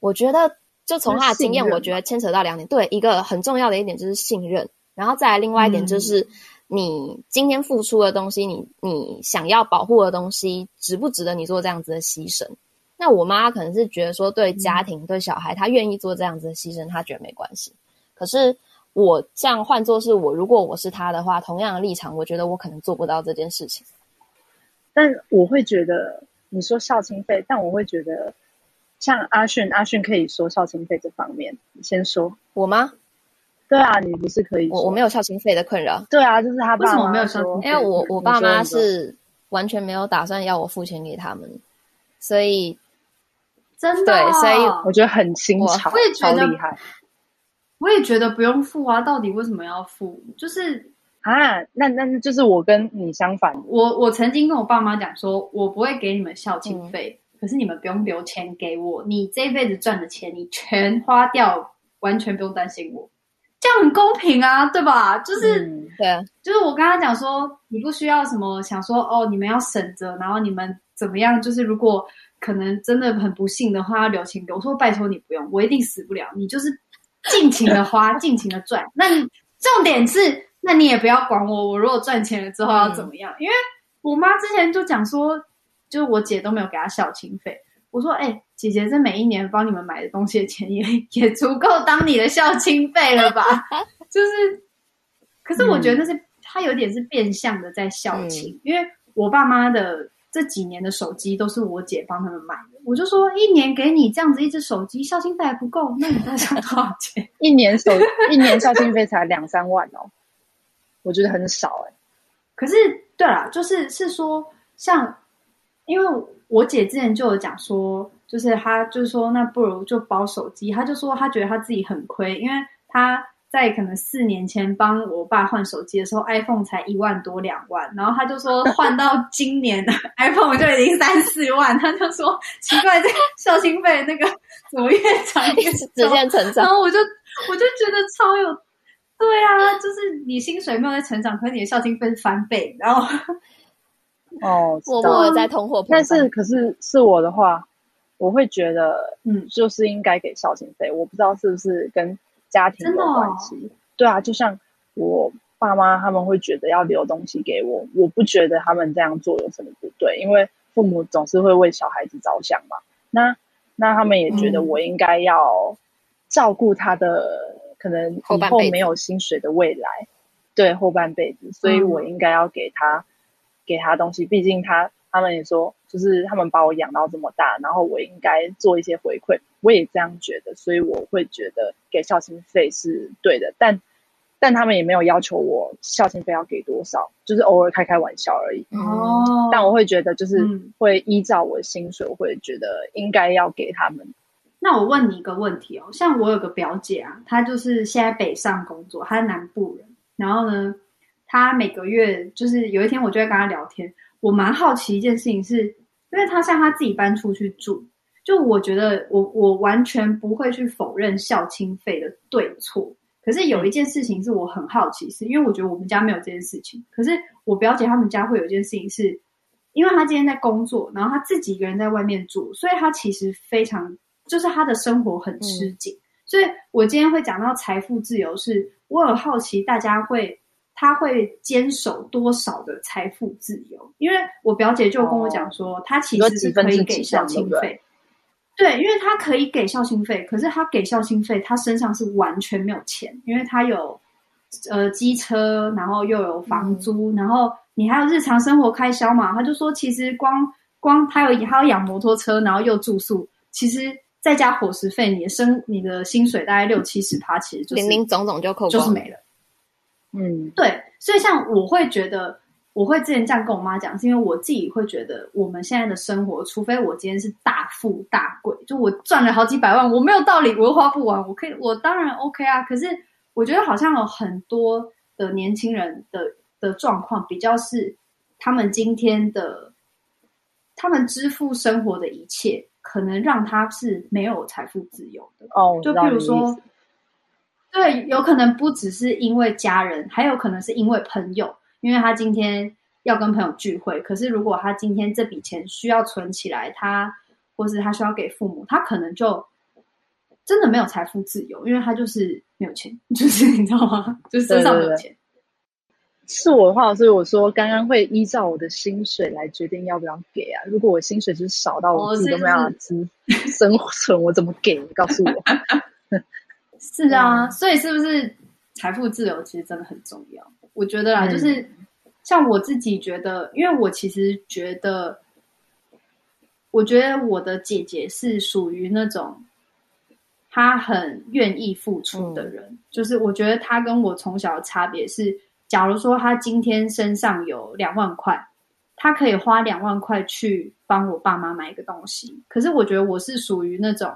A: 我觉得，就从他的经验，我觉得牵扯到两点，对，一个很重要的一点就是信任，然后再来另外一点就是，你今天付出的东西，你你想要保护的东西，值不值得你做这样子的牺牲？那我妈可能是觉得说，对家庭、对小孩，她愿意做这样子的牺牲，她觉得没关系。可是我这样换做是我，如果我是她的话，同样的立场，我觉得我可能做不到这件事情。
C: 但我会觉得，你说孝亲费，但我会觉得，像阿迅，阿迅可以说孝亲费这方面，你先说。
A: 我吗？
C: 对啊，你不是可以说？
A: 我我没有孝亲费的困扰。
C: 对啊，就是他爸妈。为什么没有孝亲费？
A: 因为我我爸妈是完全没有打算要我付钱给他们，所以。
B: 真的，
A: 对，所以
C: 我觉得很新潮，
B: 我也觉得
C: 超厉害。
B: 我也觉得不用付啊，到底为什么要付？就是
C: 啊，那那就是我跟你相反。
B: 我我曾经跟我爸妈讲说，我不会给你们孝亲费，嗯、可是你们不用留钱给我。你这辈子赚的钱，你全花掉，完全不用担心我，这样很公平啊，对吧？就是、嗯、
A: 对，
B: 就是我跟他讲说，你不需要什么想说哦，你们要省着，然后你们怎么样？就是如果。可能真的很不幸的话，要留钱给我。我说拜托你不用，我一定死不了。你就是尽情的花，[laughs] 尽情的赚。那你重点是，那你也不要管我。我如果赚钱了之后要怎么样？嗯、因为我妈之前就讲说，就是我姐都没有给她孝亲费。我说，哎、欸，姐姐这每一年帮你们买的东西的钱也也足够当你的孝亲费了吧？[laughs] 就是，可是我觉得那是她有点是变相的在孝亲，嗯、因为我爸妈的。这几年的手机都是我姐帮他们买的，我就说一年给你这样子一只手机，孝亲费还不够，那你再想多少钱？[laughs]
C: 一年手一年孝亲费才两三万哦，我觉得很少哎。
B: 可是对啦，就是是说，像因为我姐之前就有讲说，就是她就是说，那不如就包手机，她就说她觉得她自己很亏，因为她在可能四年前帮我爸换手机的时候，iPhone 才一万多两万，然后她就说 [laughs] 换到今年 iPhone 就已经三四万，她就说奇怪，这个孝心费那个怎么越长越
A: 直线成长？
B: 然后我就我就觉得超有，对啊，就是你薪水没有在成长，可是你的孝心费是翻倍，然后
C: 哦，
A: 默默的在通货膨胀。
C: 但是可是是我的话，我会觉得嗯，就是应该给孝心费，我不知道是不是跟。家庭有关系，哦、对啊，就像我爸妈他们会觉得要留东西给我，我不觉得他们这样做有什么不对，因为父母总是会为小孩子着想嘛。那那他们也觉得我应该要照顾他的、嗯、可能以后没有薪水的未来，对后半辈子，所以我应该要给他、嗯、给他东西，毕竟他。他们也说，就是他们把我养到这么大，然后我应该做一些回馈，我也这样觉得，所以我会觉得给孝心费是对的。但但他们也没有要求我孝心费要给多少，就是偶尔开开玩笑而已。哦。但我会觉得，就是会依照我的薪水，我会觉得应该要给他们。
B: 那我问你一个问题哦，像我有个表姐啊，她就是现在北上工作，她是南部人，然后呢，她每个月就是有一天我就会跟她聊天。我蛮好奇一件事情是，是因为她像她自己搬出去住，就我觉得我我完全不会去否认孝亲费的对错。可是有一件事情是我很好奇，是因为我觉得我们家没有这件事情。可是我表姐他们家会有一件事情是，是因为她今天在工作，然后她自己一个人在外面住，所以她其实非常就是他的生活很吃紧。嗯、所以我今天会讲到财富自由是，是我很好奇大家会。他会坚守多少的财富自由？因为我表姐就跟我讲说，他其实是可以给孝亲费。对，因为他可以给孝心费，可是他给孝心费，他身上是完全没有钱，因为他有呃机车，然后又有房租，嗯、然后你还有日常生活开销嘛。他就说，其实光光他有他要养摩托车，然后又住宿，其实再加伙食费，你的生你的薪水大概六七十趴，其实就是
A: 零零总总就扣光，
B: 就是没了。嗯，对，所以像我会觉得，我会之前这样跟我妈讲，是因为我自己会觉得，我们现在的生活，除非我今天是大富大贵，就我赚了好几百万，我没有道理我又花不完，我可以，我当然 OK 啊。可是我觉得好像有很多的年轻人的的状况，比较是他们今天的，他们支付生活的一切，可能让他是没有财富自由的。哦，就譬如说。对，有可能不只是因为家人，还有可能是因为朋友，因为他今天要跟朋友聚会。可是如果他今天这笔钱需要存起来，他或是他需要给父母，他可能就真的没有财富自由，因为他就是没有钱，[laughs] 就是你知道吗？就是身上没有钱。对对对。
C: 是我的话，所以我说刚刚会依照我的薪水来决定要不要给啊。如果我薪水是少到我自己都没办法支生存，我怎么给？你告诉我。[laughs]
B: 是啊，所以是不是财富自由其实真的很重要？我觉得啦，嗯、就是像我自己觉得，因为我其实觉得，我觉得我的姐姐是属于那种她很愿意付出的人。嗯、就是我觉得她跟我从小的差别是，假如说他今天身上有两万块，他可以花两万块去帮我爸妈买一个东西。可是我觉得我是属于那种。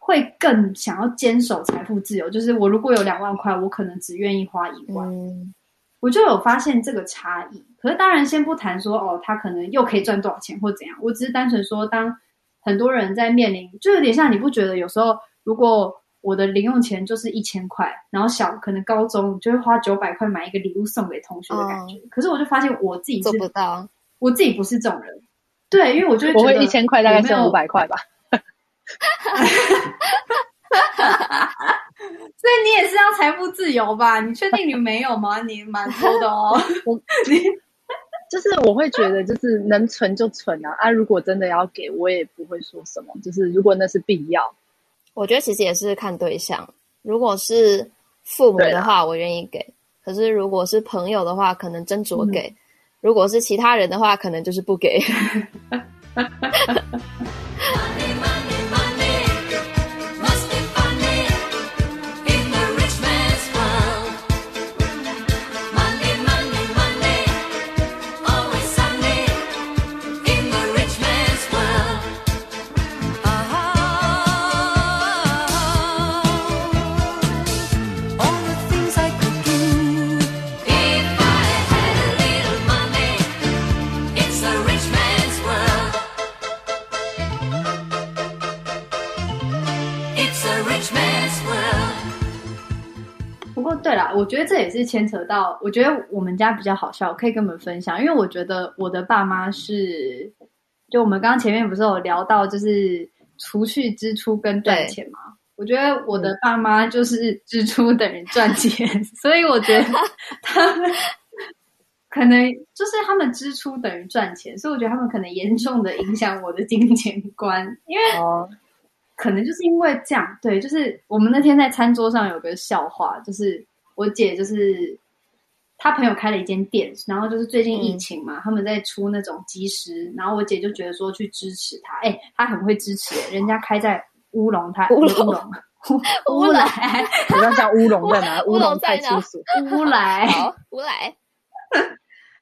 B: 会更想要坚守财富自由，就是我如果有两万块，我可能只愿意花一万。嗯，我就有发现这个差异。可是当然，先不谈说哦，他可能又可以赚多少钱或怎样。我只是单纯说，当很多人在面临，就有点像你不觉得有时候，如果我的零用钱就是一千块，然后小可能高中就会花九百块买一个礼物送给同学的感觉。哦，可是我就发现我自己
A: 做不到，
B: 我自己不是这种人。对，因为我就会觉得
C: 我会一千块大概剩五百块吧。[laughs]
B: 所以你也是要财富自由吧？你确定你没有吗？你蛮多的哦。我 [laughs] 你
C: 就是 [laughs] 我会觉得，就是能存就存啊啊！如果真的要给我，也不会说什么。就是如果那是必要，
A: 我觉得其实也是看对象。如果是父母的话，我愿意给；可是如果是朋友的话，可能斟酌给；嗯、如果是其他人的话，可能就是不给。[laughs]
B: 不过对了我觉得这也是牵扯到我觉得我们家比较好笑可以跟你们分享因为我觉得我的爸妈是就我们刚刚前面不是有聊到就是除去支出跟赚钱吗我觉得我的爸妈就是支出等于赚钱所以我觉得他们可能就是他们支出等于赚钱所以我觉得他们可能严重的影响我的金钱观。因为可能就是因为这样。对，就是我们那天在餐桌上有个笑话，就是我姐就是她朋友开了一间店，然后就是最近疫情嘛，嗯、他们在出那种即食，然后我姐就觉得说去支持他，哎，她很会支持，人家开在。乌龙，他乌龙，[laughs] 乌来，[laughs]
C: 好像叫乌龙在哪？乌龙在哪？
B: 乌来，
A: 乌来，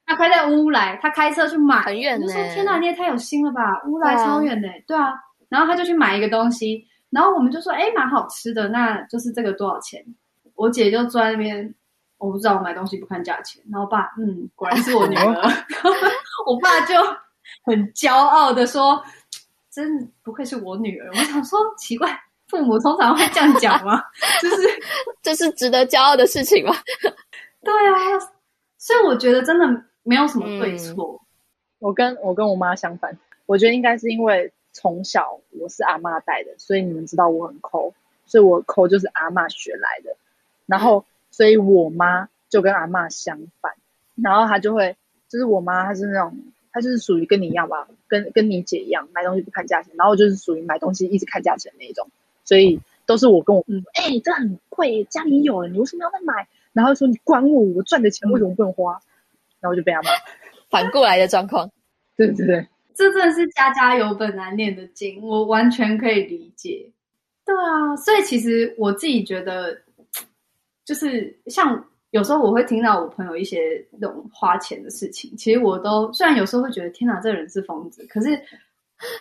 B: 他开在乌来，他开车去买，
A: 很远呢。
B: 天哪，你也太有心了吧！乌来超远的，对啊。然后他就去买一个东西，然后我们就说，哎，蛮好吃的，那就是这个多少钱？我姐就坐在那边，我不知道，我买东西不看价钱。然后我爸，嗯，果然是我女儿。[laughs] 我爸就很骄傲的说。真不愧是我女儿，我想说奇怪，父母通常会这样讲吗？就是
A: 这是值得骄傲的事情吗？[laughs]
B: 对啊，所以我觉得真的没有什么对错。
C: 嗯、我跟我跟我妈相反，我觉得应该是因为从小我是阿嬷带的，所以你们知道我很抠，所以我抠就是阿嬷学来的。然后，所以我妈就跟阿嬷相反，然后她就会，就是我妈她是那种。她就是属于跟你一样吧，跟跟你姐一样，买东西不看价钱，然后就是属于买东西一直看价钱那一种，所以都是我跟我嗯，哎、欸，这很贵，家里有了，你为什么要再买？然后说你管我，我赚的钱为什么不能花？嗯、然后就被阿妈，
A: 反过来的状况，
C: 对 [laughs] 对对，
B: 这真的是家家有本难念的经，我完全可以理解。对啊，所以其实我自己觉得，就是像。有时候我会听到我朋友一些那种花钱的事情，其实我都虽然有时候会觉得天哪，这人是疯子，可是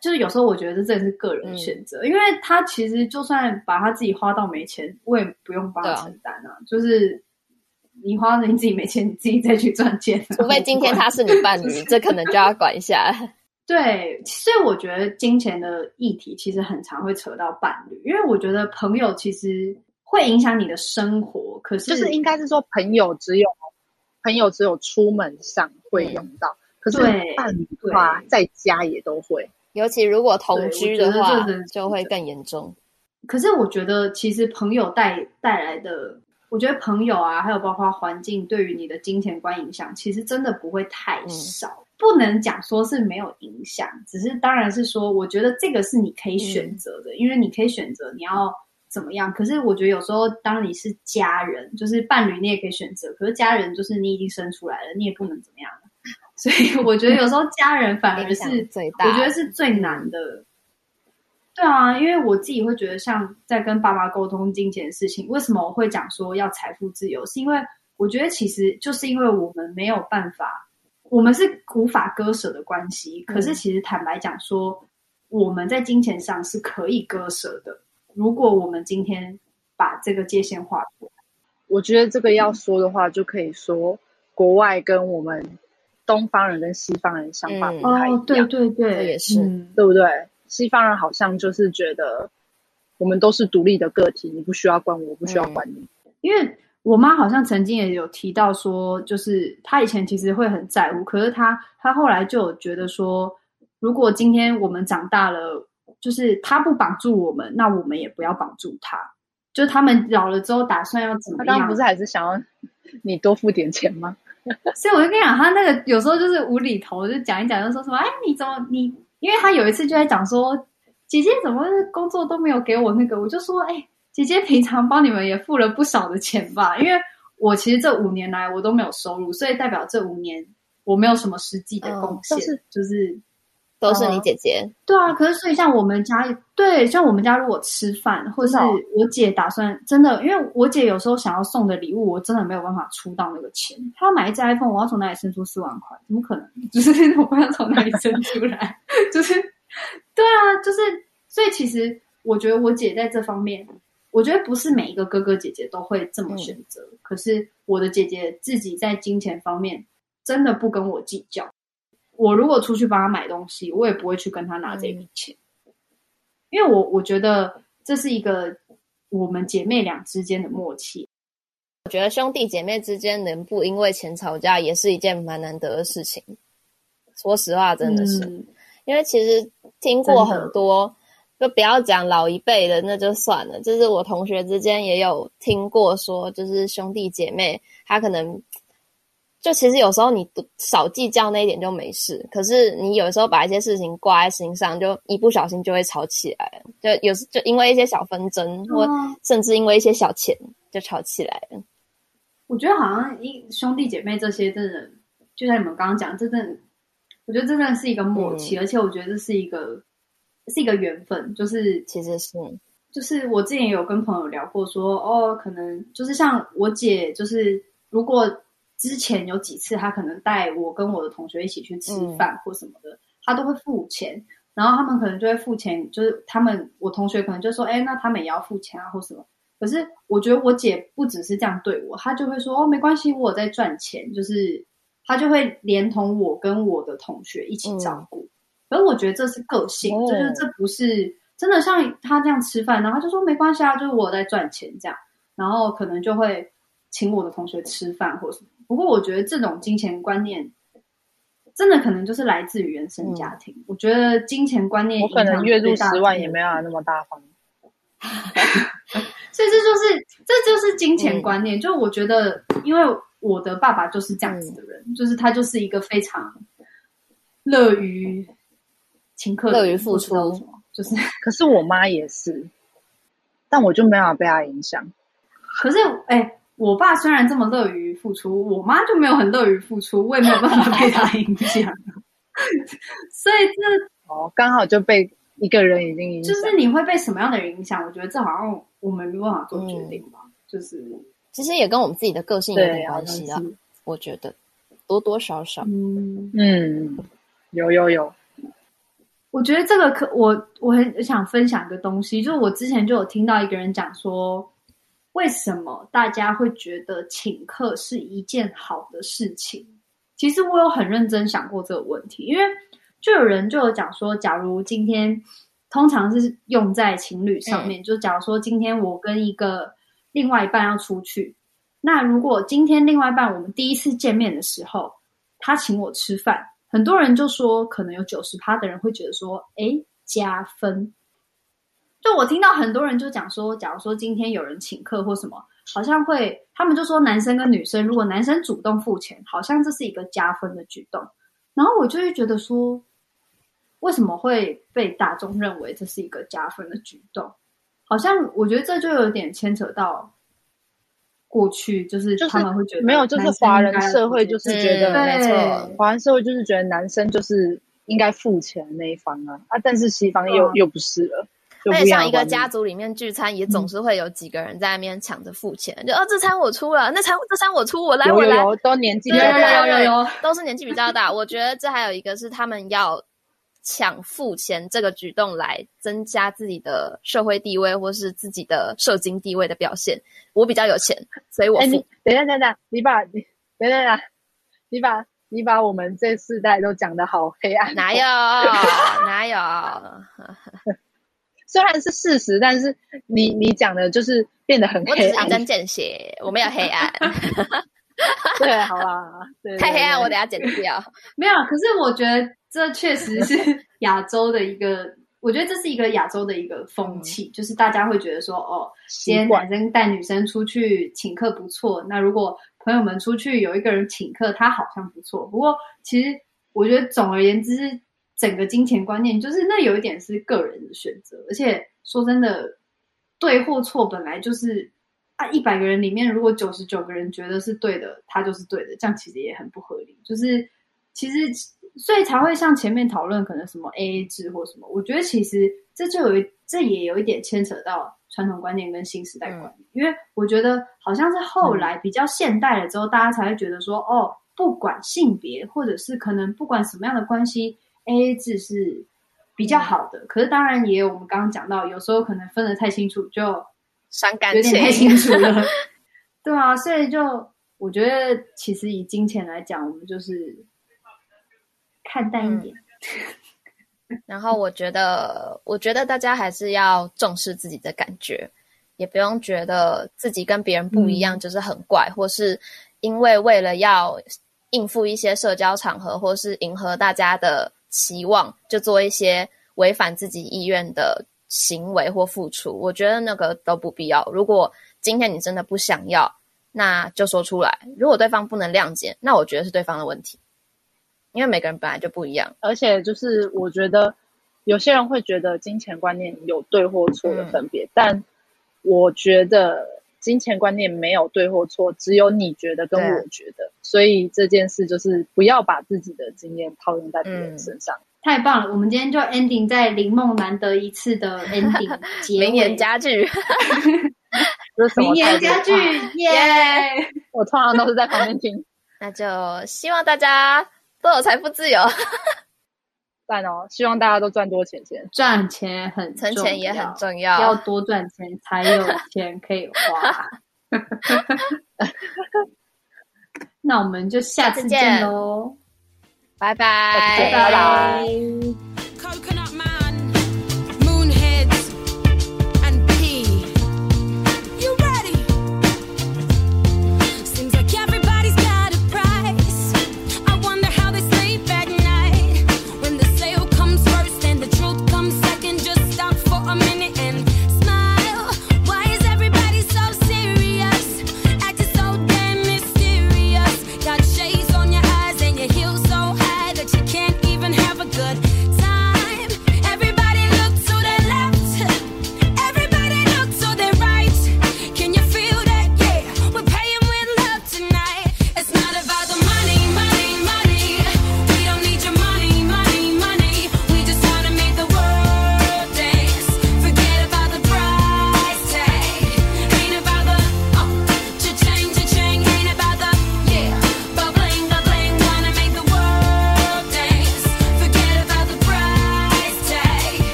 B: 就是有时候我觉得这真的是个人选择，嗯、因为他其实就算把他自己花到没钱，我也不用帮他承担啊。啊就是你花了你自己没钱，你自己再去赚钱，
A: 除非今天他是你伴侣，[laughs] 这可能就要管一下。
B: 对，所以我觉得金钱的议题其实很常会扯到伴侣，因为我觉得朋友其实。会影响你的生活，可是
C: 就是应该是说朋友只有朋友只有出门上会用到，嗯、可是伴侣的话在家也都会，
A: 尤其如果同居的话就会更严重。
B: 可是我觉得其实朋友带带来的，我觉得朋友啊，还有包括环境对于你的金钱观影响，其实真的不会太少，嗯、不能讲说是没有影响，只是当然是说，我觉得这个是你可以选择的，嗯、因为你可以选择你要。怎么样？可是我觉得有时候，当你是家人，就是伴侣，你也可以选择。可是家人就是你已经生出来了，你也不能怎么样。[laughs] 所以我觉得有时候家人反而是最大，我觉得是最难的。对啊，因为我自己会觉得，像在跟爸爸沟通金钱的事情，为什么我会讲说要财富自由？是因为我觉得其实就是因为我们没有办法，我们是无法割舍的关系。可是其实坦白讲说，我们在金钱上是可以割舍的。如果我们今天把这个界限划出来，
C: 我觉得这个要说的话，就可以说国外跟我们东方人跟西方人想法不太一样。
B: 嗯哦、对对对，
A: 也是，
B: 嗯、
C: 对不对？西方人好像就是觉得我们都是独立的个体，你不需要管我，我不需要管你。
B: 因为我妈好像曾经也有提到说，就是她以前其实会很在乎，可是她她后来就有觉得说，如果今天我们长大了。就是她不绑住我们，那我们也不要绑住她。就他们老了之后打算要怎么样？他
C: 刚刚不是还是想要 [laughs] 你多付点钱吗？[laughs]
B: 所以我就跟你讲，他那个有时候就是无厘头，就讲一讲，就说什么哎，你怎么你？因为他有一次就在讲说，姐姐怎么工作都没有给我那个，我就说哎，姐姐平常帮你们也付了不少的钱吧？因为我其实这五年来我都没有收入，所以代表这五年我没有什么实际的贡献，嗯、就是。
A: 都是你姐姐，
B: 嗯，对啊。可是所以像我们家，对，像我们家如果吃饭，或是我姐打算真的，因为我姐有时候想要送的礼物，我真的没有办法出到那个钱。她要买一只 iPhone，我要从哪里生出四万块？怎么可能？[laughs] 就是 [laughs] 我不知道从哪里生出来，就是对啊，就是所以其实我觉得我姐在这方面，我觉得不是每一个哥哥姐姐都会这么选择。嗯、可是我的姐姐自己在金钱方面真的不跟我计较。我如果出去帮她买东西，我也不会去跟她拿这笔钱，嗯、因为我我觉得这是一个我们姐妹俩之间的默契。
A: 我觉得兄弟姐妹之间能不因为钱吵架，也是一件蛮难得的事情。说实话，真的是，嗯、因为其实听过很多，就不要讲老一辈的，那就算了。就是我同学之间也有听过说，就是兄弟姐妹，他可能就其实有时候你少计较那一点就没事，可是你有时候把一些事情挂在心上，就一不小心就会吵起来，就有时就因为一些小纷争，嗯、或甚至因为一些小钱就吵起来了。
B: 我觉得好像一兄弟姐妹这些真的，就像你们刚刚讲，这真的。我觉得真的是一个默契，嗯、而且我觉得这是一个是一个缘分，就是
A: 其实是
B: 就是我之前有跟朋友聊过说，说哦，可能就是像我姐，就是如果之前有几次她可能带我跟我的同学一起去吃饭或什么的，她、嗯、都会付钱，然后他们可能就会付钱，就是他们我同学可能就说，哎，那他们也要付钱啊或什么。可是我觉得我姐不只是这样对我，她就会说，哦，没关系，我有在赚钱，就是。她就会连同我跟我的同学一起照顾，而、嗯、我觉得这是个性，哦、就是这不是真的像他这样吃饭，然后他就说没关系啊，就是我在赚钱这样，然后可能就会请我的同学吃饭或什么。不过我觉得这种金钱观念真的可能就是来自于原生家庭。嗯、我觉得金钱观念，
C: 我可能月入十万也没有那么大方，[laughs]
B: 所以这就是这就是金钱观念。嗯、就我觉得，因为。我的爸爸就是这样子的人，嗯、就是他就是一个非常乐于请客、乐于付出，就是。[laughs]
C: 可是我妈也是，但我就没有被她影响。[laughs]
B: 可是，哎、欸，我爸虽然这么乐于付出，我妈就没有很乐于付出，我也没有办法被他影响。[laughs] 所以这
C: 哦，刚好就被一个人已经影响。
B: 就是你会被什么样的人影响？我觉得这好像我们没办法做决定吧，嗯、就是。
A: 其实也跟我们自己的个性有点关系啊，我觉得多多少少，
C: 嗯嗯，有有有。
B: 我觉得这个可我我很想分享一个东西，就是我之前就有听到一个人讲说，为什么大家会觉得请客是一件好的事情？其实我有很认真想过这个问题，因为就有人就有讲说，假如今天通常是用在情侣上面，嗯、就假如说今天我跟一个。另外一半要出去，那如果今天另外一半我们第一次见面的时候，他请我吃饭，很多人就说，可能有九十趴的人会觉得说，诶，加分。就我听到很多人就讲说，假如说今天有人请客或什么，好像会，他们就说男生跟女生，如果男生主动付钱，好像这是一个加分的举动。然后我就会觉得说，为什么会被大众认为这是一个加分的举动？好像我觉得这就有点牵扯到过去，就是他们会觉得
C: 没有，就是华人社会就是觉得，
A: 没错，
C: 华人社会就是觉得男生就是应该付钱那一方啊啊！但是西方又又不是了，
A: 而且像一个家族里面聚餐，也总是会有几个人在那边抢着付钱，就哦，这餐我出了，那餐这餐我出，我来我来，
C: 都年纪比较大，
A: 有有有，都是年纪比较大。我觉得这还有一个是他们要。抢付钱这个举动来增加自己的社会地位，或是自己的社经地位的表现。我比较有钱，所以我付。欸、你
C: 等一下，等一下，你把你等一下，你把你把我们这四代都讲得好黑暗。
A: 哪有哪有？[laughs]
C: 虽然是事实，但是你你讲的就是变得很黑暗。我只是
A: 一针见血，我没有黑暗。[laughs]
C: 对，好啦，对对对，
A: 太黑暗，我等下剪掉。[laughs]
B: 没有，可是我觉得。这确实是亚洲的一个，我觉得这是一个亚洲的一个风气，嗯、就是大家会觉得说，哦，今天男生带女生出去请客不错。那如果朋友们出去有一个人请客，他好像不错。不过其实我觉得总而言之，整个金钱观念就是那有一点是个人的选择。而且说真的，对或错本来就是啊，一百个人里面如果九十九个人觉得是对的，他就是对的，这样其实也很不合理。就是其实。所以才会像前面讨论可能什么 AA 制或什么，我觉得其实这就有一这也有一点牵扯到传统观念跟新时代观念，嗯、因为我觉得好像是后来比较现代了之后，嗯、大家才会觉得说，哦，不管性别或者是可能不管什么样的关系，AA 制是比较好的。嗯、可是当然也有我们刚刚讲到，有时候可能分得太清楚就伤感情，有点太清楚了。[laughs] 对啊，所以就我觉得其实以金钱来讲，我们就是。看淡一点，
A: 嗯、[laughs] 然后我觉得，我觉得大家还是要重视自己的感觉，也不用觉得自己跟别人不一样就是很怪，嗯、或是因为为了要应付一些社交场合，或是迎合大家的期望，就做一些违反自己意愿的行为或付出。我觉得那个都不必要。如果今天你真的不想要，那就说出来。如果对方不能谅解，那我觉得是对方的问题，因为每个人本来就不一样。
C: 而且就是我觉得。有些人会觉得金钱观念有对或错的分别，嗯、但我觉得金钱观念没有对或错，只有你觉得跟我觉得。啊、所以这件事就是不要把自己的经验套用在别人身上。
B: 嗯、太棒了，我们今天就 ending 在林梦难得一次的 ending [laughs]
A: 名言佳句，[laughs]
B: 名言佳句耶！[laughs]
C: 我通常都是在旁边听。
A: 那就希望大家都有财富自由。
C: 赞哦！希望大家都赚多钱钱，
B: 赚钱很
A: 存钱也很重要，
B: 要多赚钱才有钱可以花。那我们就下次见喽，
A: 拜拜，
B: 拜拜。